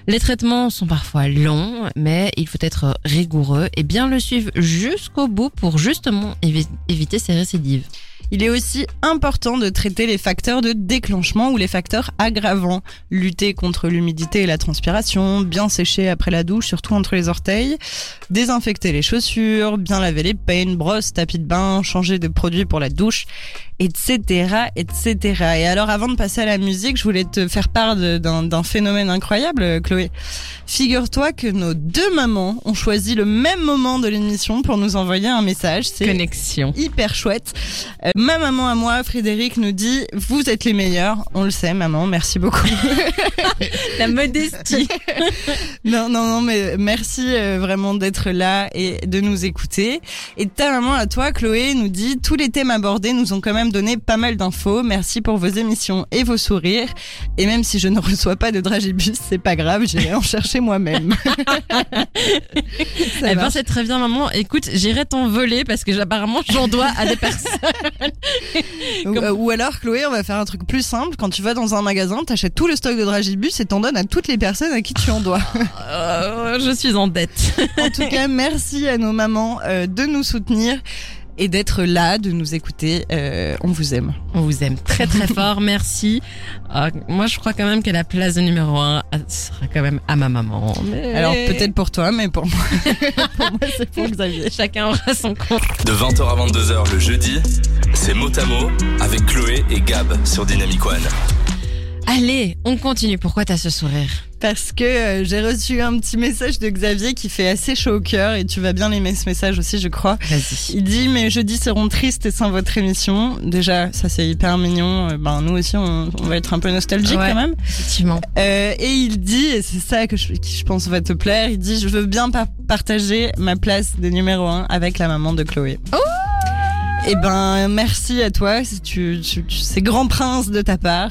Les traitements sont parfois longs, mais il faut être rigoureux et bien le suivre jusqu'au bout pour justement évi- éviter ces récidives. Il est aussi important de traiter les facteurs de déclenchement ou les facteurs aggravants. Lutter contre l'humidité et la transpiration, bien sécher après la douche, surtout entre les orteils, désinfecter les chaussures, bien laver les peines, brosse, tapis de bain, changer de produit pour la douche, etc., etc. Et alors, avant de passer à la musique, je voulais te faire part d'un phénomène incroyable, Chloé. Figure-toi que nos deux mamans ont choisi le même moment de l'émission pour nous envoyer un message. C'est Connexion. hyper chouette. Euh, ma maman à moi, Frédéric, nous dit Vous êtes les meilleurs. On le sait, maman, merci beaucoup. La modestie. non, non, non, mais merci euh, vraiment d'être là et de nous écouter. Et ta maman à toi, Chloé, nous dit Tous les thèmes abordés nous ont quand même donné pas mal d'infos. Merci pour vos émissions et vos sourires. Et même si je ne reçois pas de dragibus, c'est pas grave, j'irai en chercher moi-même. Eh ben, c'est très bien, maman. Écoute, j'irai t'en voler parce que apparemment j'en dois à des personnes. Comme- euh, ou alors, Chloé, on va faire un truc plus simple. Quand tu vas dans un magasin, t'achètes tout le stock de dragibus et t'en donnes à toutes les personnes à qui tu en dois. Euh, je suis en dette. En tout cas, merci à nos mamans euh, de nous soutenir et d'être là, de nous écouter. Euh, on vous aime. On vous aime très très fort, merci. Ah, moi, je crois quand même que la place de numéro un ah, sera quand même à ma maman. Mais... Alors peut-être pour toi, mais pour moi, pour moi c'est pour Xavier. chacun aura son compte. De 20h à 22h le jeudi, c'est mot à mot avec Chloé et Gab sur Dynamic One. Allez, on continue. Pourquoi t'as ce sourire Parce que euh, j'ai reçu un petit message de Xavier qui fait assez chaud au cœur et tu vas bien l'aimer ce message aussi, je crois. Vas-y. Il dit mes jeudis seront tristes sans votre émission. Déjà, ça c'est hyper mignon. Euh, Ben nous aussi, on, on va être un peu nostalgique Ouais. quand même. Effectivement. Euh, et il dit, et c'est ça que je, qui je pense va te plaire, il dit je veux bien par- partager ma place de numéro un avec la maman de Chloé. Oh et ben merci à toi, c'est- tu, tu, tu- c'est grand prince de ta part.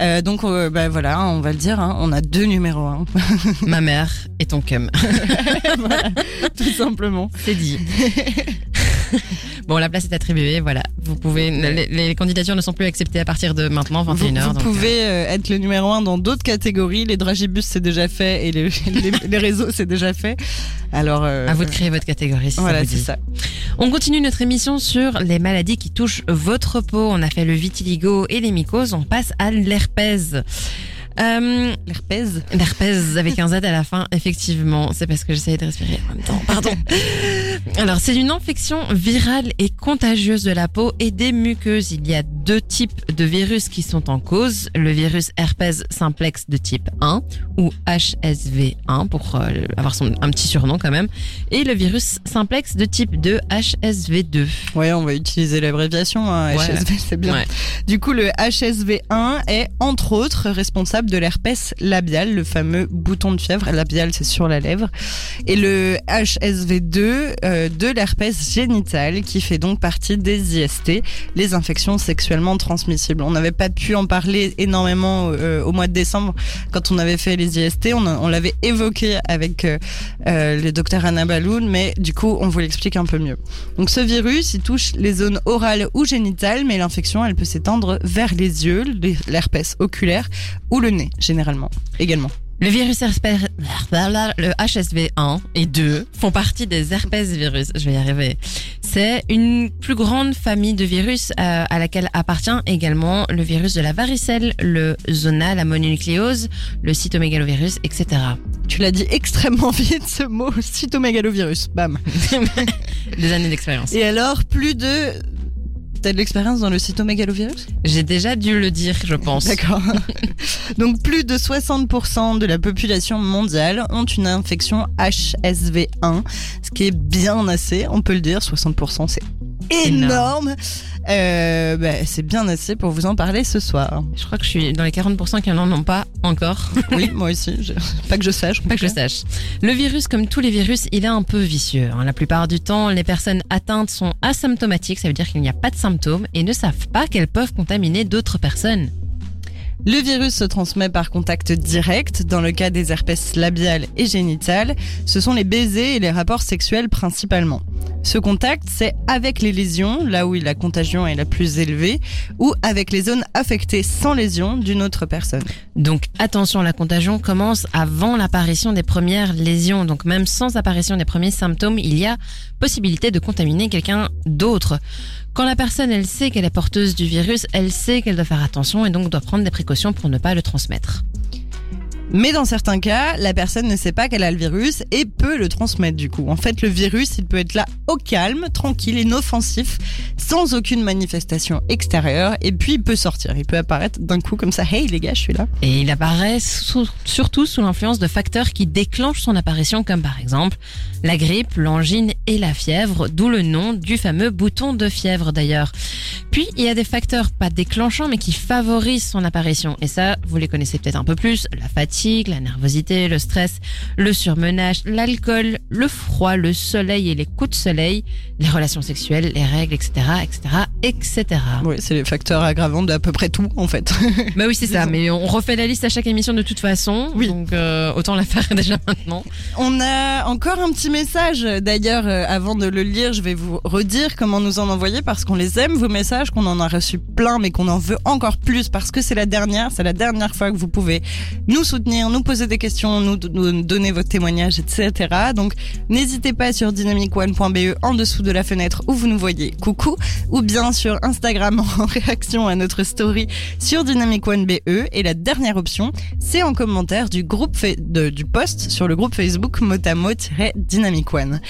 Euh, donc euh, bah, voilà, on va le dire, hein, on a deux numéros Ma mère et ton cum. tout simplement. C'est dit. bon, la place est attribuée, voilà. Vous pouvez. Les, les candidatures ne sont plus acceptées à partir de maintenant, 21h. Vous, vous donc, pouvez euh, être le numéro un dans d'autres catégories. Les dragibus c'est déjà fait et les, les, les réseaux c'est déjà fait. Alors euh, euh, à vous de créer votre catégorie si voilà, c'est ça. On continue notre émission sur les maladies qui touchent votre peau. On a fait le vitiligo et les mycoses. On passe à l'herpès. Euh, L'herpès. L'herpès avec un Z à la fin, effectivement. C'est parce que j'essayais de respirer en même temps. Pardon. Alors, c'est une infection virale et contagieuse de la peau et des muqueuses. Il y a deux types de virus qui sont en cause. Le virus herpès simplex de type 1 ou HSV1 pour euh, avoir son, un petit surnom quand même. Et le virus simplex de type 2 HSV2. Ouais, on va utiliser l'abréviation. hein, Ouais. HSV, c'est bien. Ouais. Du coup, le HSV1 est entre autres responsable de l'herpès labial, le fameux bouton de fièvre. Labial, c'est sur la lèvre. Et le HSV2 euh, de l'herpès génital, qui fait donc partie des IST, les infections sexuellement transmissibles. On n'avait pas pu en parler énormément euh, au mois de décembre quand on avait fait les IST. On, l'avait évoqué avec euh, le docteur Anna Baloun, mais du coup, on vous l'explique un peu mieux. Donc ce virus, il touche les zones orales ou génitales, mais l'infection, elle peut s'étendre vers les yeux, l'herpès oculaire ou le nez, généralement, également. Le virus herpès, le HSV1 et 2 font partie des herpès virus. Je vais y arriver. C'est une plus grande famille de virus euh, à laquelle appartient également le virus de la varicelle, le zona, la mononucléose, le cytomégalovirus, etc. Tu l'as dit extrêmement vite, ce mot, cytomégalovirus, bam. Des années d'expérience. Et alors, plus de... T'as de l'expérience dans le cytomégalovirus? J'ai déjà dû le dire, je pense. D'accord. Donc plus de 60% de la population mondiale ont une infection HSV1, ce qui est bien assez, on peut le dire, 60% c'est énorme. Euh, bah, c'est bien assez pour vous en parler ce soir. Je crois que je suis dans les 40% qui n'en ont pas encore. Oui, moi aussi, je- pas que je sache. Pas que je sache. Le virus, comme tous les virus, il est un peu vicieux. hein. La plupart du temps, les personnes atteintes sont asymptomatiques, ça veut dire qu'il n'y a pas de symptômes et ne savent pas qu'elles peuvent contaminer d'autres personnes. Le virus se transmet par contact direct. Dans le cas des herpès labiales et génitales, ce sont les baisers et les rapports sexuels principalement. Ce contact, c'est avec les lésions, là où la contagion est la plus élevée, ou avec les zones affectées sans lésion d'une autre personne. Donc attention, la contagion commence avant l'apparition des premières lésions. Donc même sans apparition des premiers symptômes, il y a possibilité de contaminer quelqu'un d'autre. Quand la personne, elle sait qu'elle est porteuse du virus, elle sait qu'elle doit faire attention et donc doit prendre des précautions pour ne pas le transmettre. Mais dans certains cas, la personne ne sait pas qu'elle a le virus et peut le transmettre du coup. En fait, le virus, il peut être là au calme, tranquille, inoffensif, sans aucune manifestation extérieure, et puis il peut sortir. Il peut apparaître d'un coup comme ça, hey les gars, je suis là. Et il apparaît sous- surtout sous l'influence de facteurs qui déclenchent son apparition, comme par exemple la grippe, l'angine et la fièvre, d'où le nom du fameux bouton de fièvre d'ailleurs. Puis il y a des facteurs pas déclenchants mais qui favorisent son apparition. Et ça, vous les connaissez peut-être un peu plus. La fatigue, la nervosité, le stress, le surmenage, l'alcool, le froid, le soleil et les coups de soleil, les relations sexuelles, les règles, etc., etc., etc. Oui, c'est les facteurs aggravants d'à peu près tout en fait. Bah oui, c'est ça. Mais on refait la liste à chaque émission de toute façon. Oui. Donc euh, autant la faire déjà maintenant. On a encore un petit message. D'ailleurs, euh, avant de le lire, je vais vous redire comment nous en envoyer parce qu'on les aime, vos messages, qu'on en a reçu plein, mais qu'on en veut encore plus parce que c'est la dernière, c'est la dernière fois que vous pouvez nous soutenir, nous poser des questions, nous, donner votre témoignage, etc. Donc, n'hésitez pas sur dynamicone.be en dessous de la fenêtre où vous nous voyez. Coucou. Ou bien sur Instagram en réaction à notre story sur Dynamic One BE. Et la dernière option, c'est en commentaire du groupe de- du post sur le groupe Facebook motamo-dynamic one.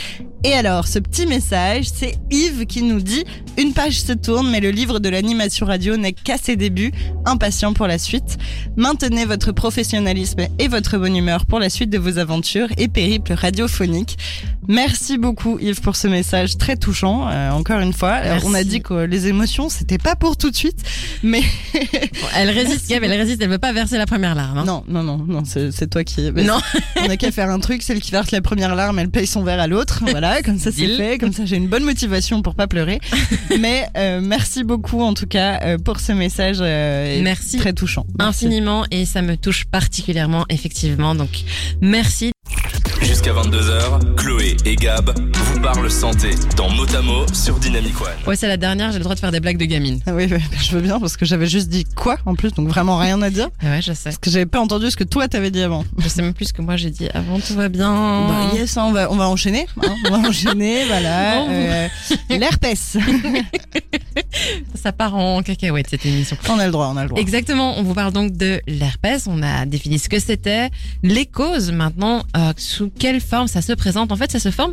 Et alors, ce petit message, c'est Yves qui nous dit Une page se tourne, mais le livre de l'animation radio n'est qu'à ses débuts, impatient pour la suite. Maintenez votre professionnalisme et votre bonne humeur pour la suite de vos aventures et périples radiophoniques. Merci beaucoup Yves pour ce message très touchant. Euh, encore une fois, Alors, on a dit que les émotions, c'était pas pour tout de suite, mais Elle résiste, Gab, elle résiste. Elle veut pas verser la première larme. hein. non, non, non, c'est toi qui. mais Non. On a qu'à faire un truc, celle qui verse la première larme, elle paye son verre à l'autre. Voilà, comme ça c'est fait, comme ça j'ai une bonne motivation pour pas pleurer. Mais euh, merci beaucoup en tout cas euh, pour ce message euh, Merci. très touchant. Merci. Infiniment et ça me touche particulièrement effectivement. Donc merci. Jusqu'à 22h, Chloé et Gab vous parlent santé dans Motamo sur Dynamic One. Ouais, c'est la dernière. J'ai le droit de faire des blagues de gamine. Ah oui, oui, je veux bien parce que j'avais juste dit quoi en plus, donc vraiment rien à dire. Ouais, je sais. Parce que j'avais pas entendu ce que toi t'avais dit avant. Je sais même plus ce que moi j'ai dit avant. Tout va bien. Bah yes, hein, on va on va enchaîner, hein, on va enchaîner, voilà. Bon. Euh, L'herpès. Ça part en cacahuète cette émission. On a le droit, on a le droit. Exactement, on vous parle donc de l'herpès, on a défini ce que c'était, les causes maintenant, euh, sous quelle forme ça se présente. En fait, ça se forme,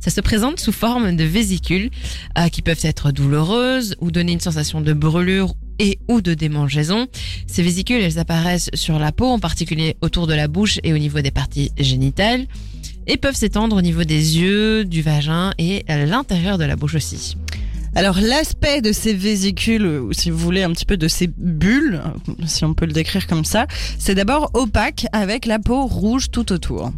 ça se présente sous forme de vésicules euh, qui peuvent être douloureuses ou donner une sensation de brûlure et ou de démangeaison. Ces vésicules, elles apparaissent sur la peau, en particulier autour de la bouche et au niveau des parties génitales, et peuvent s'étendre au niveau des yeux, du vagin et à l'intérieur de la bouche aussi. Alors l'aspect de ces vésicules, ou si vous voulez un petit peu de ces bulles, si on peut le décrire comme ça, c'est d'abord opaque avec la peau rouge tout autour.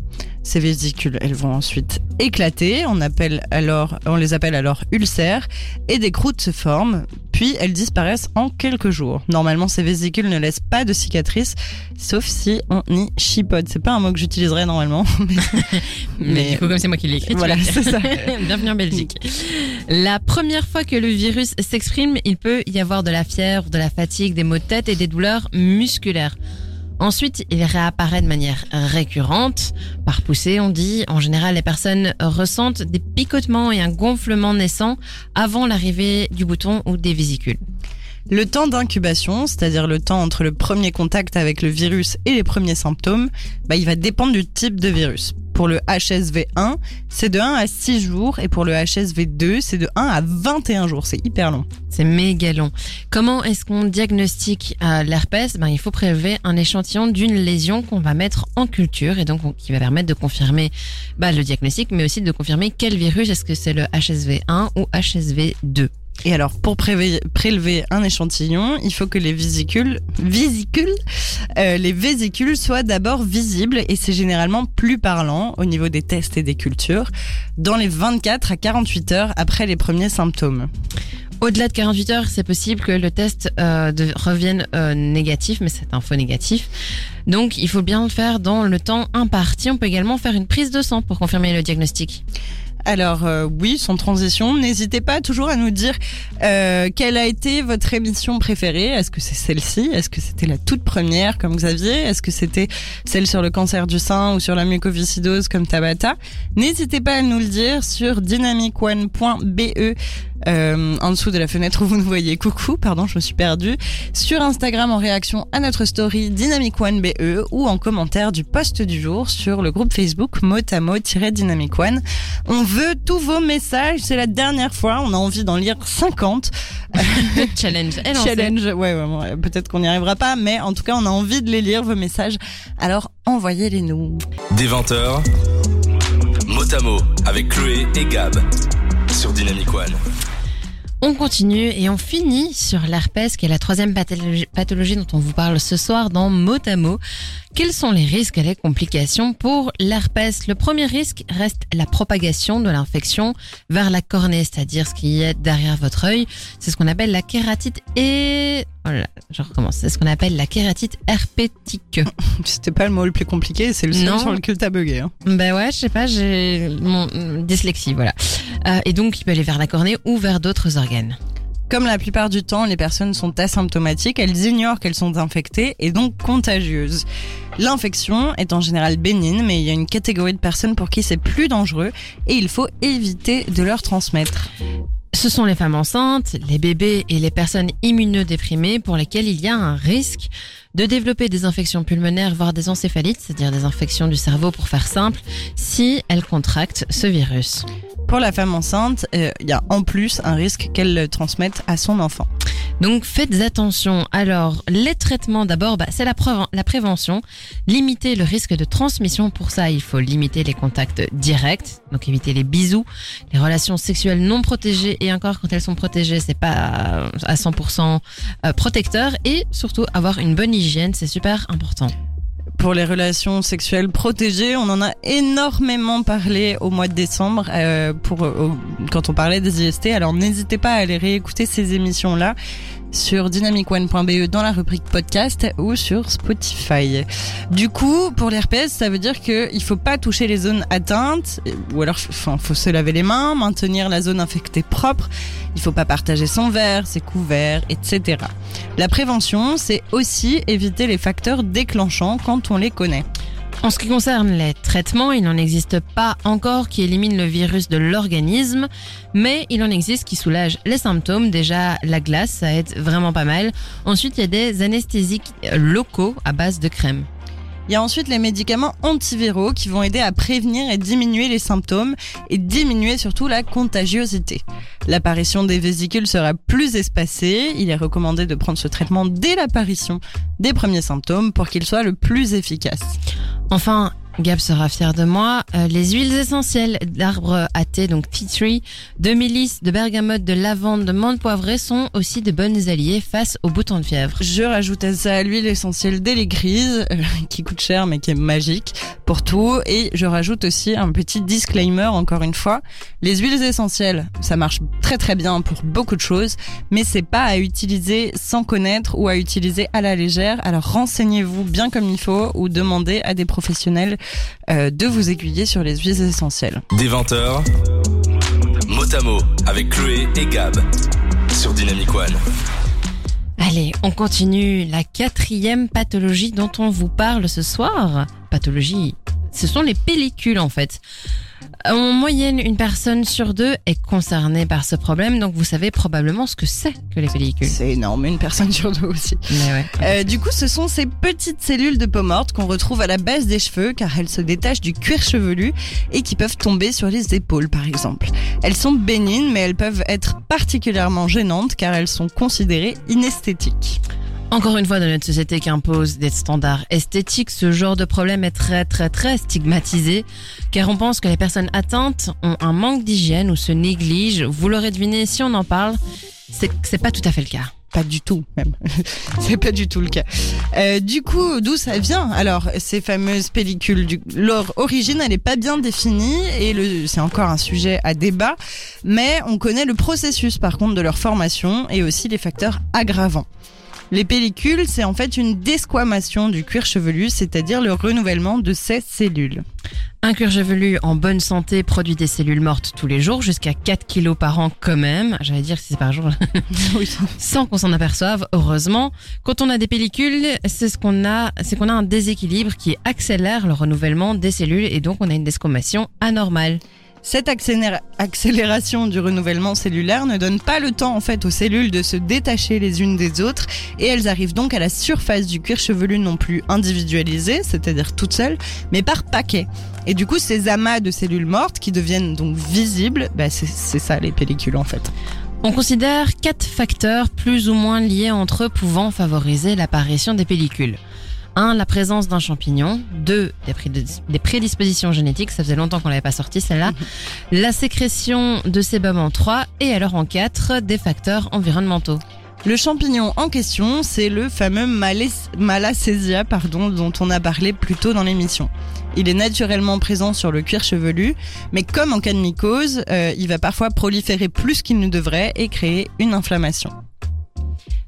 Ces vésicules, elles vont ensuite éclater, on, appelle alors, on les appelle alors ulcères, et des croûtes se forment, puis elles disparaissent en quelques jours. Normalement, ces vésicules ne laissent pas de cicatrices, sauf si on y chipote. C'est pas un mot que j'utiliserais normalement. Mais, Mais- du coup, comme c'est moi qui l'ai écrit, Voilà, c'est ça. Bienvenue en Belgique. La première fois que le virus s'exprime, il peut y avoir de la fièvre, de la fatigue, des maux de tête et des douleurs musculaires. Ensuite, il réapparaît de manière récurrente, par poussée, on dit. En général, les personnes ressentent des picotements et un gonflement naissant avant l'arrivée du bouton ou des vésicules. Le temps d'incubation, c'est-à-dire le temps entre le premier contact avec le virus et les premiers symptômes, bah, il va dépendre du type de virus. Pour le HSV1, c'est de 1 à 6 jours et pour le HSV2, c'est de 1 à 21 jours. C'est hyper long. C'est méga long. Comment est-ce qu'on diagnostique euh, l'herpès? Ben, Il faut prélever un échantillon d'une lésion qu'on va mettre en culture et donc on- qui va permettre de confirmer bah, le diagnostic, mais aussi de confirmer quel virus, est-ce que c'est le HSV1 ou HSV2. Et alors, pour prélever, un échantillon, il faut que les vésicules, euh, les vésicules soient d'abord visibles et c'est généralement plus parlant au niveau des tests et des cultures dans les 24 à 48 heures après les premiers symptômes. Au-delà de 48 heures, c'est possible que le test euh, revienne euh, négatif, mais c'est un faux négatif. Donc, il faut bien le faire dans le temps imparti. On peut également faire une prise de sang pour confirmer le diagnostic. Alors euh, oui, sans transition, n'hésitez pas toujours à nous dire euh, quelle a été votre émission préférée. Est-ce que c'est celle-ci? Est-ce que c'était la toute première comme Xavier Est-ce que c'était celle sur le cancer du sein ou sur la mucoviscidose comme Tabata? N'hésitez pas à nous le dire sur dynamicone.be euh, en dessous de la fenêtre où vous nous voyez. Coucou, pardon, je me suis perdue. Sur Instagram en réaction à notre story dynamicone.be ou en commentaire du post du jour sur le groupe Facebook mot-dynamic one. On veut tous vos messages, c'est la dernière fois, on a envie d'en lire 50. Challenge. lancé. Challenge, ouais, ouais, ouais, peut-être qu'on n'y arrivera pas, mais en tout cas, on a envie de les lire, vos messages. Alors, envoyez-les nous. Des 20h, mot à mot avec Chloé et Gab sur Dynamic One. On continue et on finit sur l'herpès, qui est la troisième pathologie, dont on vous parle ce soir dans mot à mot. Quels sont les risques et les complications pour l'herpès? Le premier risque reste la propagation de l'infection vers la cornée, c'est-à-dire ce qui est derrière votre œil. C'est ce qu'on appelle la kératite et... Oh là je recommence. C'est ce qu'on appelle la kératite herpétique. C'était pas le mot le plus compliqué, c'est le seul sur lequel t'as bugué. Hein. Ben ouais, je sais pas, j'ai mon euh, dyslexie, voilà. Euh, et donc, il peut aller vers la cornée ou vers d'autres organes. Comme la plupart du temps, les personnes sont asymptomatiques, elles ignorent qu'elles sont infectées et donc contagieuses. L'infection est en général bénigne, mais il y a une catégorie de personnes pour qui c'est plus dangereux et il faut éviter de leur transmettre. Ce sont les femmes enceintes, les bébés et les personnes immunodéprimées pour lesquelles il y a un risque de développer des infections pulmonaires, voire des encéphalites, c'est-à-dire des infections du cerveau pour faire simple, si elles contractent ce virus. Pour la femme enceinte, euh, il y a en plus un risque qu'elle le transmette à son enfant. Donc faites attention. Alors, les traitements d'abord, bah, c'est la, la prévention. Limiter le risque de transmission. Pour ça, il faut limiter les contacts directs, donc éviter les bisous, les relations sexuelles non protégées et encore quand elles sont protégées, c'est pas à 100% euh, protecteur et surtout avoir une bonne hygiène, c'est super important. Pour les relations sexuelles protégées, on en a énormément parlé au mois de décembre euh, quand on parlait des IST. Alors n'hésitez pas à aller réécouter ces émissions-là sur dynamicone.be dans la rubrique podcast ou sur Spotify. Du coup, pour l'herpès, ça veut dire que il faut pas toucher les zones atteintes, ou alors, enfin, faut se laver les mains, maintenir la zone infectée propre. Il faut pas partager son verre, ses couverts, etc. La prévention, c'est aussi éviter les facteurs déclenchants quand on les connaît. En ce qui concerne les traitements, il n'en existe pas encore qui éliminent le virus de l'organisme, mais il en existe qui soulagent les symptômes. Déjà, la glace, ça aide vraiment pas mal. Ensuite, il y a des anesthésiques locaux à base de crème. Il y a ensuite les médicaments antiviraux qui vont aider à prévenir et diminuer les symptômes et diminuer surtout la contagiosité. L'apparition des vésicules sera plus espacée. Il est recommandé de prendre ce traitement dès l'apparition des premiers symptômes pour qu'il soit le plus efficace. Enfin, Gab sera fier de moi. Euh, les huiles essentielles d'arbres à thé, donc tea tree, de mélisse, de bergamote, de lavande, de menthe poivrée sont aussi de bonnes alliées face aux boutons de fièvre. Je rajoute à ça l'huile essentielle d'élégrise, euh, qui coûte cher mais qui est magique pour tout. Et je rajoute aussi un petit disclaimer, encore une fois. Les huiles essentielles, ça marche très très bien pour beaucoup de choses, mais c'est pas à utiliser sans connaître ou à utiliser à la légère. Alors renseignez-vous bien comme il faut ou demandez à des professionnels euh, de vous aiguiller sur les huiles essentielles. Des 20h, mot à mot avec Chloé et Gab sur Dynamic One. Allez, on continue la quatrième pathologie dont on vous parle ce soir. Pathologie, ce sont les pellicules en fait. En moyenne, une personne sur deux est concernée par ce problème, donc vous savez probablement ce que c'est que les pellicules. C'est énorme, une personne sur deux aussi. Mais ouais. Euh, du coup, ce sont ces petites cellules de peau morte qu'on retrouve à la base des cheveux car elles se détachent du cuir chevelu et qui peuvent tomber sur les épaules par exemple. Elles sont bénignes mais elles peuvent être particulièrement gênantes car elles sont considérées inesthétiques. Encore une fois, dans notre société qui impose des standards esthétiques, ce genre de problème est très très très stigmatisé, car on pense que les personnes atteintes ont un manque d'hygiène ou se négligent. Vous l'aurez deviné, si on en parle, c'est pas tout à fait le cas. Pas du tout, même. c'est pas du tout le cas. Euh, du coup, d'où ça vient Alors, ces fameuses pellicules, leur origine, elle n'est pas bien définie et c'est encore un sujet à débat. Mais on connaît le processus, par contre, de leur formation et aussi les facteurs aggravants. Les pellicules, c'est en fait une desquamation du cuir chevelu, c'est-à-dire le renouvellement de ces cellules. Un cuir chevelu en bonne santé produit des cellules mortes tous les jours, jusqu'à 4 kilos par an quand même. J'allais dire si c'est par jour. Sans qu'on s'en aperçoive, heureusement. Quand on a des pellicules, c'est ce qu'on a, c'est qu'on a un déséquilibre qui accélère le renouvellement des cellules et donc on a une desquamation anormale. Cette accéléra- accélération du renouvellement cellulaire ne donne pas le temps en fait aux cellules de se détacher les unes des autres et elles arrivent donc à la surface du cuir chevelu non plus individualisées, c'est-à-dire toutes seules, mais par paquets. Et du coup, ces amas de cellules mortes qui deviennent donc visibles, bah, c'est ça les pellicules en fait. On considère quatre facteurs plus ou moins liés entre eux pouvant favoriser l'apparition des pellicules. 1. La présence d'un champignon. 2. Des, prédis- des prédispositions génétiques. Ça faisait longtemps qu'on l'avait pas sorti celle-là. La sécrétion de sébum en 3. Et alors en 4. Des facteurs environnementaux. Le champignon en question, c'est le fameux Malassezia pardon, dont on a parlé plus tôt dans l'émission. Il est naturellement présent sur le cuir chevelu, mais comme en cas de mycose, euh, il va parfois proliférer plus qu'il ne devrait et créer une inflammation.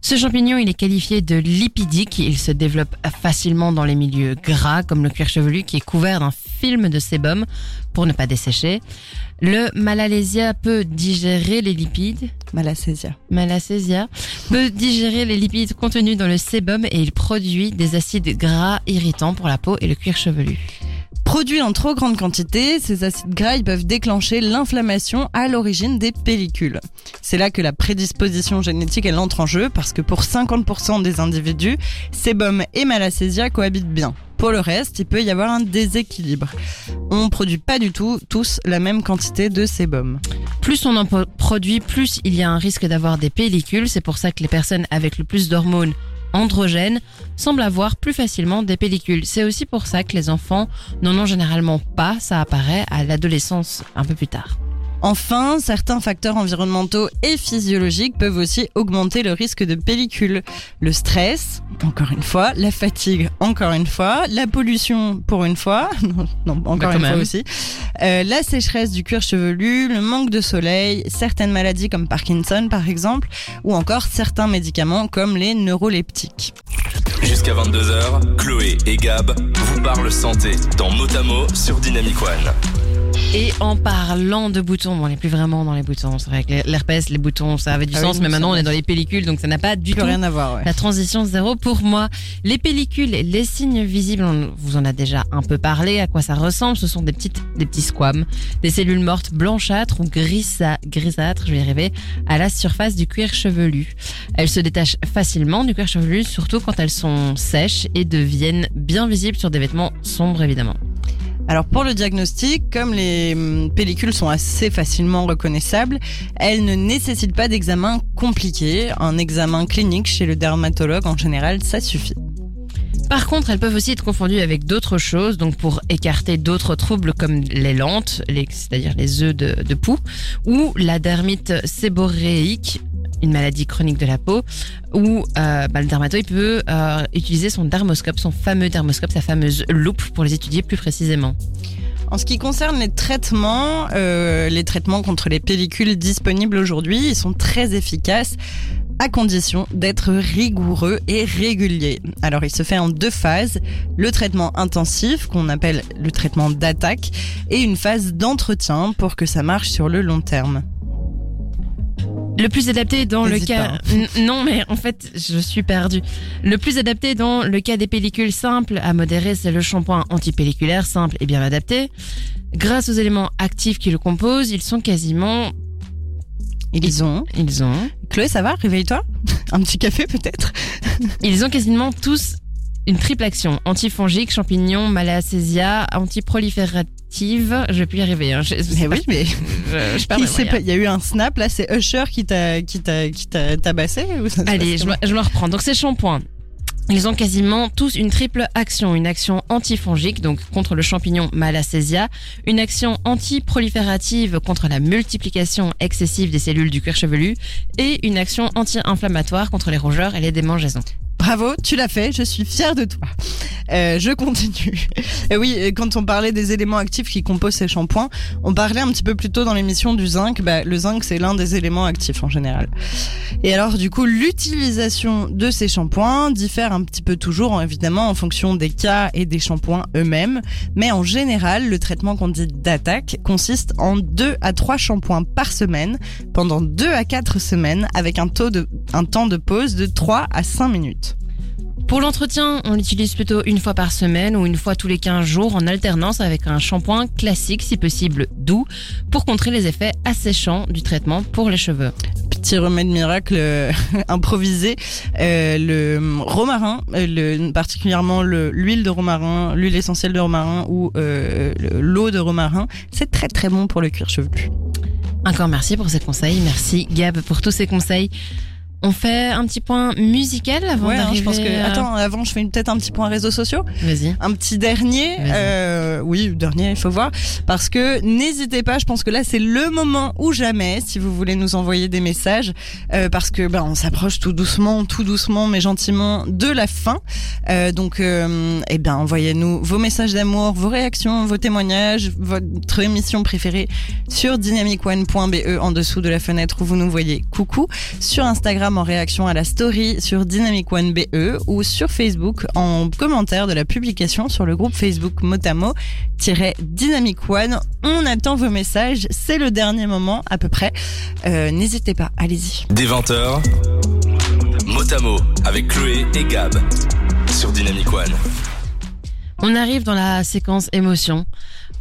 Ce champignon, il est qualifié de lipidique. Il se développe facilement dans les milieux gras, comme le cuir chevelu qui est couvert d'un film de sébum pour ne pas dessécher. Le malalésia peut digérer les lipides. Malassezia. Malassezia peut digérer les lipides contenus dans le sébum et il produit des acides gras irritants pour la peau et le cuir chevelu. Produits en trop grande quantité, ces acides gras peuvent déclencher l'inflammation à l'origine des pellicules. C'est là que la prédisposition génétique entre en jeu parce que pour 50% des individus, sébum et malacésia cohabitent bien. Pour le reste, il peut y avoir un déséquilibre. On produit pas du tout tous la même quantité de sébum. Plus on en produit, plus il y a un risque d'avoir des pellicules. C'est pour ça que les personnes avec le plus d'hormones androgènes semblent avoir plus facilement des pellicules. C'est aussi pour ça que les enfants n'en ont généralement pas. Ça apparaît à l'adolescence un peu plus tard. Enfin, certains facteurs environnementaux et physiologiques peuvent aussi augmenter le risque de pellicule. Le stress, encore une fois, la fatigue, encore une fois, la pollution, pour une fois, non, non, encore Bah, une fois aussi, euh, la sécheresse du cuir chevelu, le manque de soleil, certaines maladies comme Parkinson par exemple, ou encore certains médicaments comme les neuroleptiques. Jusqu'à 22h, Chloé et Gab vous parlent santé dans Motamo sur Dynamic One. Et en parlant de boutons, bon, on n'est plus vraiment dans les boutons. C'est vrai que l'herpès, les boutons, ça avait du Ah sens, oui, mais maintenant on est dans les pellicules, donc ça n'a pas du tout rien à voir, ouais. la transition zéro pour moi. Les pellicules, les signes visibles, on vous en a déjà un peu parlé. À quoi ça ressemble Ce sont des petites, des petits squames, des cellules mortes blanchâtres ou grisa- grisâtres, je vais y arriver, à la surface du cuir chevelu. Elles se détachent facilement du cuir chevelu, surtout quand elles sont sèches et deviennent bien visibles sur des vêtements sombres, évidemment. Alors pour le diagnostic, comme les hum, pellicules sont assez facilement reconnaissables, elles ne nécessitent pas d'examen compliqué. Un examen clinique chez le dermatologue en général, ça suffit. Par contre, elles peuvent aussi être confondues avec d'autres choses, donc pour écarter d'autres troubles comme les lentes, c'est-à-dire les œufs de, de poux, ou la dermite séboréique, une maladie chronique de la peau, où euh, bah, le dermato il peut euh, utiliser son dermoscope, son fameux dermoscope, sa fameuse loupe pour les étudier plus précisément. En ce qui concerne les traitements, euh, les traitements contre les pellicules disponibles aujourd'hui, ils sont très efficaces à condition d'être rigoureux et réguliers. Alors il se fait en deux phases, le traitement intensif qu'on appelle le traitement d'attaque et une phase d'entretien pour que ça marche sur le long terme. Le plus adapté dans le cas... N- Non, mais en fait, je suis perdue. Le plus adapté dans le cas des pellicules simples à modérer, c'est le shampoing antipelliculaire simple et bien adapté. Grâce aux éléments actifs qui le composent, ils sont quasiment... Ils ont. Ils ont... Chloé, ça va? Réveille-toi Un petit café peut-être? Ils ont quasiment tous une triple action. Antifongique, champignon, malacésia, Je vais plus y arriver. Hein. Je, Mais oui, mais je, je perds il y a eu un snap là, c'est Usher qui t'a qui t'a qui t'a tabassé ou ça Allez, je me, je me reprends. Donc ces shampoings, ils ont quasiment tous une triple action. Une action antifongique, donc contre le champignon Malacésia. Une action antiproliférative contre la multiplication excessive des cellules du cuir chevelu. Et une action anti-inflammatoire contre les rougeurs et les démangeaisons. Bravo, tu l'as fait, je suis fière de toi. Euh, je continue. Et oui, quand on parlait des éléments actifs qui composent ces shampoings, on parlait un petit peu plus tôt dans l'émission du zinc. Bah, le zinc, c'est l'un des éléments actifs en général. Et alors, du coup, l'utilisation de ces shampoings diffère un petit peu toujours, évidemment, en fonction des cas et des shampoings eux-mêmes. Mais en général, le traitement qu'on dit d'attaque consiste en 2 à 3 shampoings par semaine pendant 2 à 4 semaines avec un, taux de, un temps de pause de 3 à 5 minutes. Pour l'entretien, on l'utilise plutôt une fois par semaine ou une fois tous les 15 jours en alternance avec un shampoing classique, si possible doux, pour contrer les effets asséchants du traitement pour les cheveux. petit remède miracle euh, improvisé, euh, le romarin, euh, le, particulièrement le- l'huile de romarin, l'huile essentielle de romarin ou euh, le- l'eau de romarin, c'est très très bon pour le cuir chevelu. Encore merci pour ces conseils. Merci Gab pour tous ces conseils. On fait un petit point musical avant Ouais, hein, d'arriver. je pense que. Attends, avant, je fais peut-être un petit point réseaux sociaux. Vas-y. Un petit dernier, euh, oui, dernier, il faut voir, parce que n'hésitez pas, je pense que là c'est le moment ou jamais, si vous voulez nous envoyer des messages, euh, parce que ben on s'approche tout doucement, tout doucement, mais gentiment de la fin. Euh, donc, eh bien, envoyez-nous vos messages d'amour, vos réactions, vos témoignages, votre émission préférée sur dynamicone.be en dessous de la fenêtre où vous nous voyez. Coucou sur Instagram en réaction à la story sur Dynamic One BE ou sur Facebook en commentaire de la publication sur le groupe Facebook Motamo-Dynamic One. On attend vos messages, c'est le dernier moment à peu près. Euh, N'hésitez pas, allez-y. Des 20h, Motamo avec Chloé et Gab sur Dynamic One. On arrive dans la séquence émotion.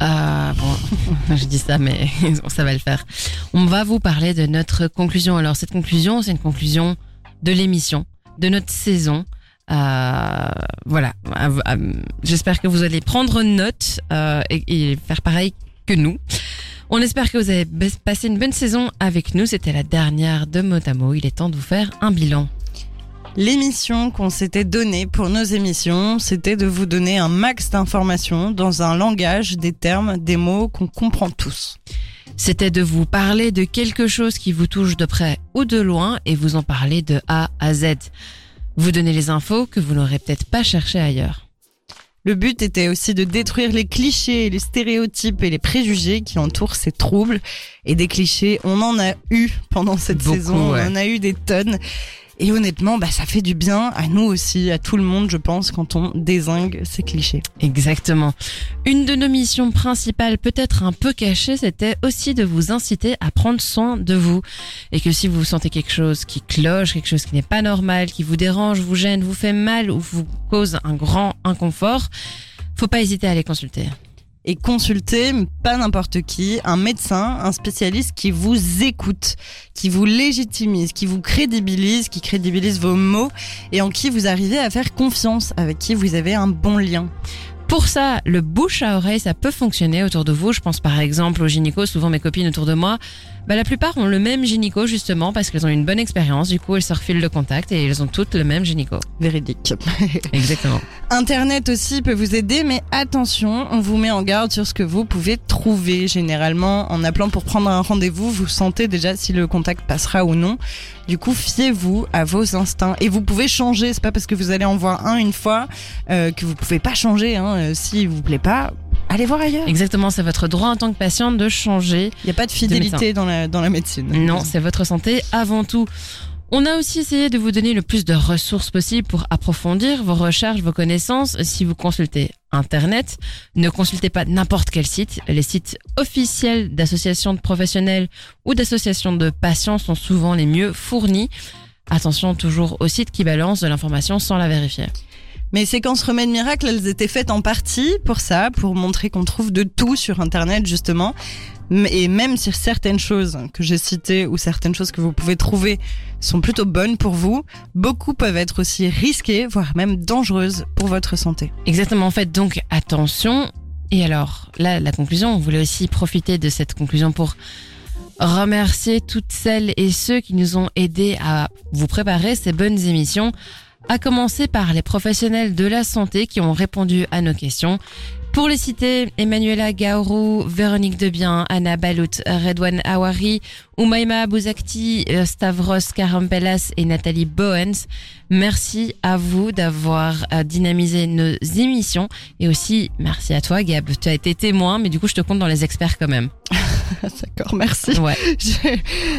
Euh, bon, je dis ça, mais ça va le faire. On va vous parler de notre conclusion. Alors, cette conclusion, c'est une conclusion de l'émission, de notre saison. Euh, voilà. Euh, euh, J'espère que vous allez prendre note euh, et, et faire pareil que nous. On espère que vous avez passé une bonne saison avec nous. C'était la dernière de Motamo. Il est temps de vous faire un bilan. L'émission qu'on s'était donnée pour nos émissions, c'était de vous donner un max d'informations dans un langage, des termes, des mots qu'on comprend tous. C'était de vous parler de quelque chose qui vous touche de près ou de loin et vous en parler de A à Z. Vous donner les infos que vous n'aurez peut-être pas cherché ailleurs. Le but était aussi de détruire les clichés, les stéréotypes et les préjugés qui entourent ces troubles. Et des clichés, on en a eu pendant cette Beaucoup, saison, ouais. on en a eu des tonnes. Et honnêtement, bah, ça fait du bien à nous aussi, à tout le monde, je pense, quand on désingue ces clichés. Exactement. Une de nos missions principales, peut-être un peu cachée, c'était aussi de vous inciter à prendre soin de vous. Et que si vous sentez quelque chose qui cloche, quelque chose qui n'est pas normal, qui vous dérange, vous gêne, vous fait mal ou vous cause un grand inconfort, faut pas hésiter à aller consulter et consulter pas n'importe qui, un médecin, un spécialiste qui vous écoute, qui vous légitimise, qui vous crédibilise, qui crédibilise vos mots et en qui vous arrivez à faire confiance, avec qui vous avez un bon lien. Pour ça, le bouche à oreille, ça peut fonctionner autour de vous. Je pense par exemple au gynéco, souvent mes copines autour de moi. Bah, la plupart ont le même gynéco justement parce qu'elles ont une bonne expérience. Du coup, elles se refilent le contact et elles ont toutes le même gynéco. Véridique. Exactement. Internet aussi peut vous aider, mais attention, on vous met en garde sur ce que vous pouvez trouver. Généralement, en appelant pour prendre un rendez-vous, vous sentez déjà si le contact passera ou non. Du coup, fiez-vous à vos instincts et vous pouvez changer. C'est pas parce que vous allez en voir un une fois euh, que vous pouvez pas changer. Hein. Euh, S'il vous plaît pas, allez voir ailleurs. Exactement, c'est votre droit en tant que patiente de changer. Il n'y a pas de fidélité dans, la, dans la médecine. Non, c'est votre santé avant tout. On a aussi essayé de vous donner le plus de ressources possibles pour approfondir vos recherches, vos connaissances. Si vous consultez Internet, ne consultez pas n'importe quel site. Les sites officiels d'associations de professionnels ou d'associations de patients sont souvent les mieux fournis. Attention toujours aux sites qui balancent de l'information sans la vérifier. Mes séquences remèdes miracles, elles étaient faites en partie pour ça, pour montrer qu'on trouve de tout sur Internet justement. Et même si certaines choses que j'ai citées ou certaines choses que vous pouvez trouver sont plutôt bonnes pour vous, beaucoup peuvent être aussi risquées, voire même dangereuses pour votre santé. Exactement, en fait, donc attention. Et alors, là, la conclusion, on voulait aussi profiter de cette conclusion pour remercier toutes celles et ceux qui nous ont aidés à vous préparer ces bonnes émissions à commencer par les professionnels de la santé qui ont répondu à nos questions. Pour les citer, Emmanuela Gaourou, Véronique Debien, Anna Balout, Redouane Awari, Oumaima Bouzakti, euh, Stavros Karampellas et Nathalie Boens. Merci à vous d'avoir euh, dynamisé nos émissions et aussi merci à toi Gab. Tu as été témoin mais du coup je te compte dans les experts quand même. D'accord, merci. Ouais.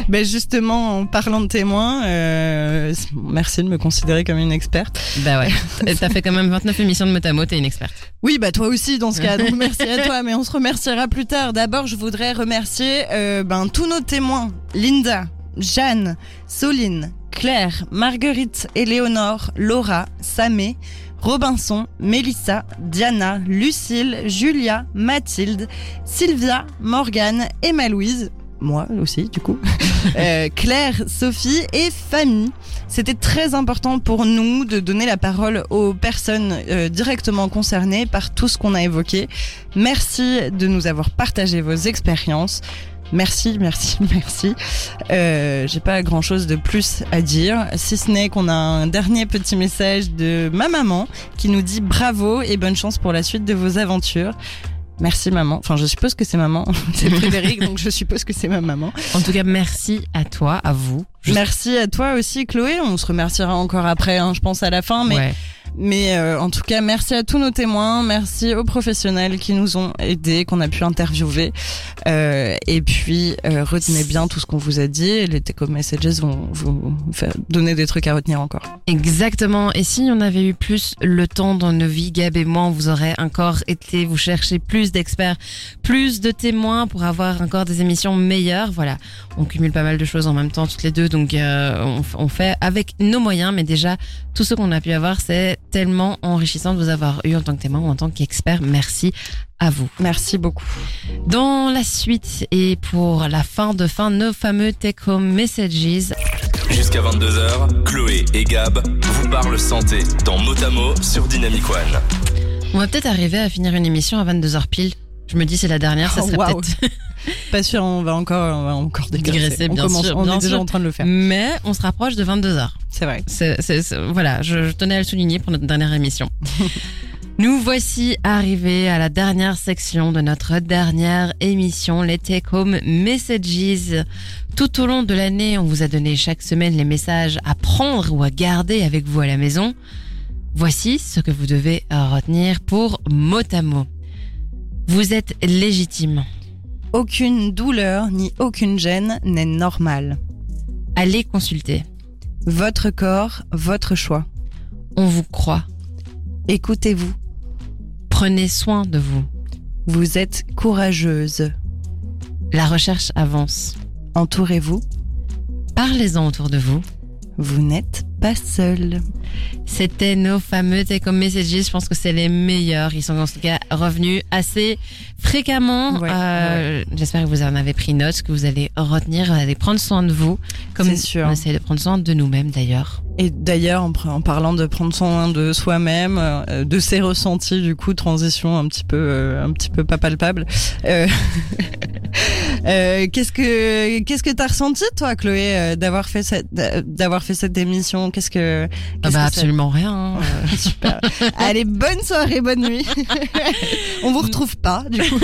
ben justement, en parlant de témoins, euh, merci de me considérer comme une experte. Bah ouais. T'as fait quand même 29 émissions de Motamo, t'es une experte. Oui, bah toi aussi dans ce cas. Donc merci à toi, mais on se remerciera plus tard. D'abord, je voudrais remercier euh, ben, tous nos témoins. Linda, Jeanne, Soline, Claire, Marguerite, Éléonore, Laura, Samé, Robinson, Mélissa, Diana, Lucille, Julia, Mathilde, Sylvia, Morgane, Emma Louise, moi aussi du coup, euh, Claire, Sophie et famille. C'était très important pour nous de donner la parole aux personnes euh, directement concernées par tout ce qu'on a évoqué. Merci de nous avoir partagé vos expériences. Merci, merci, merci. Euh, J'ai pas grand chose de plus à dire, si ce n'est qu'on a un dernier petit message de ma maman qui nous dit bravo et bonne chance pour la suite de vos aventures. Merci maman. Enfin, je suppose que c'est maman. C'est Frédéric, donc je suppose que c'est ma maman. En tout cas, merci à toi, à vous. Merci à toi aussi, Chloé. On se remerciera encore après, hein, je pense à la fin, mais. Ouais. Mais euh, en tout cas, merci à tous nos témoins, merci aux professionnels qui nous ont aidés, qu'on a pu interviewer. Euh, et puis, euh, retenez bien tout ce qu'on vous a dit. Les Take Messages vont vous faire donner des trucs à retenir encore. Exactement. Et si on avait eu plus le temps dans nos vies, Gab et moi, on vous aurait encore été vous chercher plus d'experts, plus de témoins pour avoir encore des émissions meilleures. Voilà, on cumule pas mal de choses en même temps toutes les deux, donc euh, on, on fait avec nos moyens. Mais déjà, tout ce qu'on a pu avoir, c'est tellement enrichissant de vous avoir eu en tant que témoin ou en tant qu'expert. Merci à vous. Merci beaucoup. Dans la suite et pour la fin de fin, nos fameux Take Home Messages. Jusqu'à 22h, Chloé et Gab vous parlent santé dans Motamo sur Dynamic One. On va peut-être arriver à finir une émission à 22h pile. Je me dis c'est la dernière, ça Oh, serait peut-être Pas sûr, on va encore, on va encore digresser. Bien commence, sûr, on bien est déjà en train de le faire. Mais on se rapproche de 22h. C'est vrai. C'est, c'est- voilà, je, je tenais à le souligner pour notre dernière émission. Nous voici arrivés à la dernière section de notre dernière émission, les Take Home Messages. Tout au long de l'année, on vous a donné chaque semaine les messages à prendre ou à garder avec vous à la maison. Voici ce que vous devez retenir pour mot à mot. Vous êtes légitime. Aucune douleur ni aucune gêne n'est normale. Allez consulter. Votre corps, votre choix. On vous croit. Écoutez-vous. Prenez soin de vous. Vous êtes courageuse. La recherche avance. Entourez-vous. Parlez-en autour de vous. Vous n'êtes pas seul. C'était nos fameux Take Home Messages. Je pense que c'est les meilleurs. Ils sont en tout cas revenus assez fréquemment. Ouais, Euh, J'espère que vous en avez pris note, que vous allez retenir, vous allez prendre soin de vous. Comme sûr. on essaie de prendre soin de nous-mêmes d'ailleurs. Et d'ailleurs, en, parlant de prendre soin de soi-même, euh, de ses ressentis, du coup, transition un petit peu, euh, un petit peu pas palpable. Euh, euh, qu'est-ce que, qu'est-ce que t'as ressenti, toi, Chloé, d'avoir fait cette, d'avoir fait cette émission? Qu'est-ce que, Ah qu'est-ce bah que ça- absolument rien. hein. Super. Allez, bonne soirée, bonne nuit. On vous retrouve pas, du coup.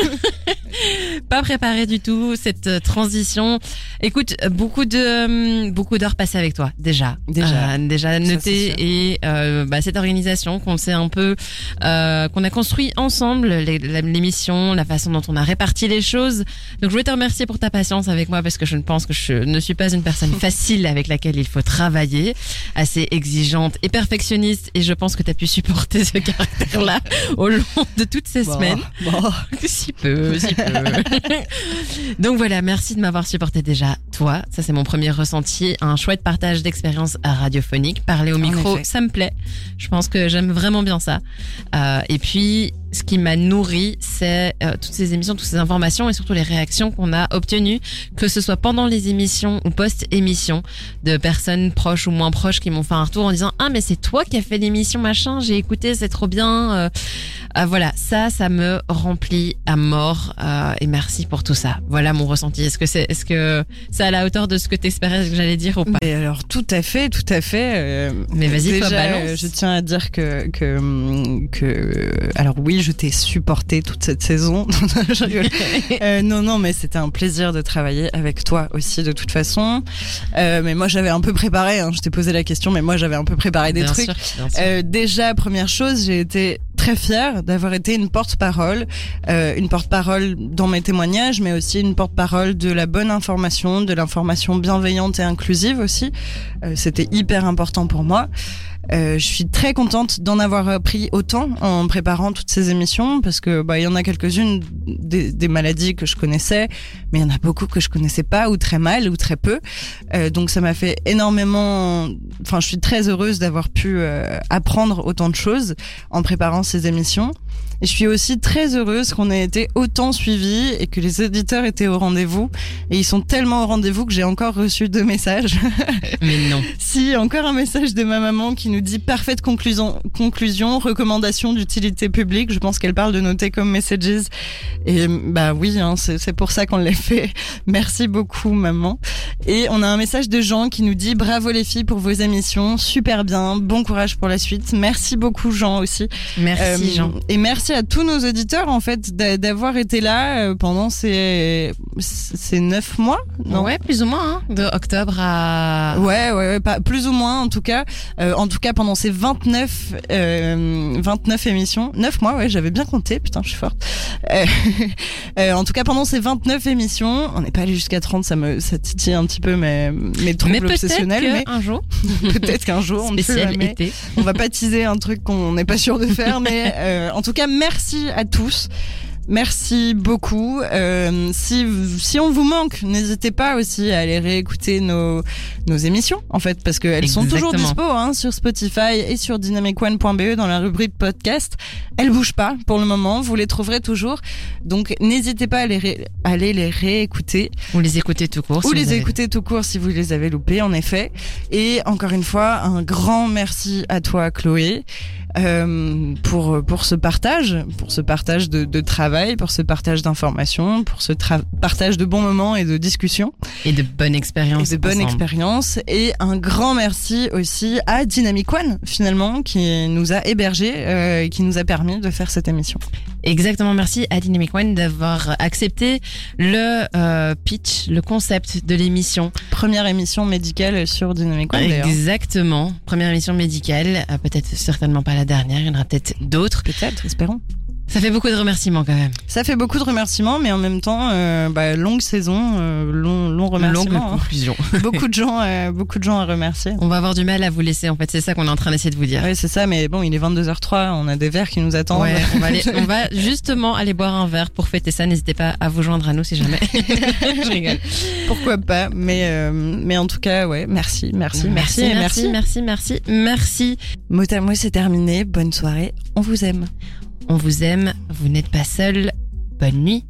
pas préparé du tout cette transition. Écoute, beaucoup de euh, beaucoup d'heures passées avec toi déjà. Déjà. Déjà noté et euh, bah, cette organisation qu'on s'est un peu euh, qu'on a construit ensemble l'émission, la façon dont on a réparti les choses. Donc je voulais te remercier pour ta patience avec moi parce que je ne pense que je ne suis pas une personne facile avec laquelle il faut travailler, assez exigeante et perfectionniste et je pense que tu as pu supporter ce caractère-là au long de toutes ces semaines. Bon. Si peu, si peu. Donc voilà, merci de m'avoir supporté déjà, toi. Ça, c'est mon premier ressenti. Un chouette partage d'expérience radiophonique. Parler au micro, ça me plaît. Je pense que j'aime vraiment bien ça. Euh, et puis, ce qui m'a nourri, c'est euh, toutes ces émissions, toutes ces informations et surtout les réactions qu'on a obtenues, que ce soit pendant les émissions ou post-émission, de personnes proches ou moins proches qui m'ont fait un retour en disant Ah, mais c'est toi qui as fait l'émission, machin, j'ai écouté, c'est trop bien. Euh, euh, voilà, ça, ça me remplit à mort euh, et merci pour tout ça. Voilà mon ressenti. Est-ce que c'est, est-ce que c'est à la hauteur de ce que t'espérais que j'allais dire ou pas? Mais alors tout à fait, tout à fait. Mais vas-y, toi, balance. Je tiens à dire que que hum, que alors oui, je t'ai supporté toute cette saison. Je. Euh, non, non, mais c'était un plaisir de travailler avec toi aussi de toute façon. Euh, mais moi, j'avais un peu préparé. Hein, je t'ai posé la question, mais moi, j'avais un peu préparé des Bien trucs. sûr, bien sûr. Euh, déjà, première chose, j'ai été très fière d'avoir été une porte-parole, euh, une porte-parole dans mes témoignages, mais aussi une porte-parole de la bonne information, de l'information bienveillante et inclusive aussi. Euh, C'était hyper important pour moi. Euh, je suis très contente d'en avoir appris autant en préparant toutes ces émissions parce que bah il y en a quelques-unes des, des maladies que je connaissais, mais il y en a beaucoup que je connaissais pas ou très mal ou très peu. Euh, donc ça m'a fait énormément. Enfin, je suis très heureuse d'avoir pu euh, apprendre autant de choses en préparant ces émissions. Et je suis aussi très heureuse qu'on ait été autant suivis et que les éditeurs étaient au rendez-vous. Et ils sont tellement au rendez-vous que j'ai encore reçu deux messages. Mais non. Si, encore un message de ma maman qui nous dit parfaite conclusion, conclusion recommandation d'utilité publique. Je pense qu'elle parle de noter comme messages. Et bah oui, hein, c'est pour ça qu'on l'a fait. Merci beaucoup, maman. Et on a un message de Jean qui nous dit bravo les filles pour vos émissions, super bien, bon courage pour la suite. Merci beaucoup, Jean aussi. Merci Euh, Jean. Et merci à tous nos auditeurs en fait d'a- d'avoir été là euh, pendant ces ces neuf mois. Non? Ouais, plus ou moins, hein, de octobre à. Ouais, ouais, ouais, pas, plus ou moins en tout cas. Euh, en tout cas, pendant ces 29, euh, 29 émissions, 9 mois, ouais, j'avais bien compté, putain, je suis forte. Euh, euh, en tout cas, pendant ces 29 émissions, on n'est pas allé jusqu'à 30, ça me ça titille un petit peu mes, mes troubles Mais obsessionnels, mais qu'un jour, peut-être qu'un jour, on ne sait jamais. été. On va pas teaser un truc qu'on n'est pas sûr de faire, mais euh, en tout cas, merci à tous. Merci beaucoup. Euh, si, si on vous manque, n'hésitez pas aussi à aller réécouter nos, nos émissions, en fait, parce qu'elles sont toujours dispo hein, sur Spotify et sur dynamicone.be dans la rubrique podcast. Elles bougent pas pour le moment, vous les trouverez toujours. Donc n'hésitez pas à les, ré- à les réécouter Ou les écouter tout court. ou si les avez- écouter tout court si vous les avez loupés, en effet. Et encore une fois, un grand merci à toi, Chloé, euh, pour pour ce partage, pour ce partage de, de travail, pour ce partage d'informations, pour ce partage de bons moments et de discussions Et de bonnes et expériences. de bonnes expériences. Et un grand merci aussi à Dynamic One, finalement, qui nous a hébergés euh, et qui nous a permis de faire cette émission. Exactement, merci à Dynamic One d'avoir accepté le euh, pitch, le concept de l'émission. Première émission médicale sur Dynamic One. Exactement, première émission médicale, euh, peut-être certainement pas la dernière, il y en aura peut-être d'autres. Peut-être, espérons. Ça fait beaucoup de remerciements quand même. Ça fait beaucoup de remerciements, mais en même temps, euh, bah, longue saison, euh, long, remerciement. Longue hein. conclusion. beaucoup de gens, euh, beaucoup de gens à remercier. On va avoir du mal à vous laisser, en fait. C'est ça qu'on est en train d'essayer de vous dire. Oui, c'est ça, mais bon, il est 22h03, on a des verres qui nous attendent. Ouais, on va, aller- on va justement aller boire un verre pour fêter ça. N'hésitez pas à vous joindre à nous si jamais. Je rigole. Pourquoi pas Mais, euh, mais en tout cas, ouais, merci, merci, merci, et merci, merci, merci, merci. Mot à mot, c'est terminé. Bonne soirée. On vous aime. On vous aime. Vous n'êtes pas seul. Bonne nuit.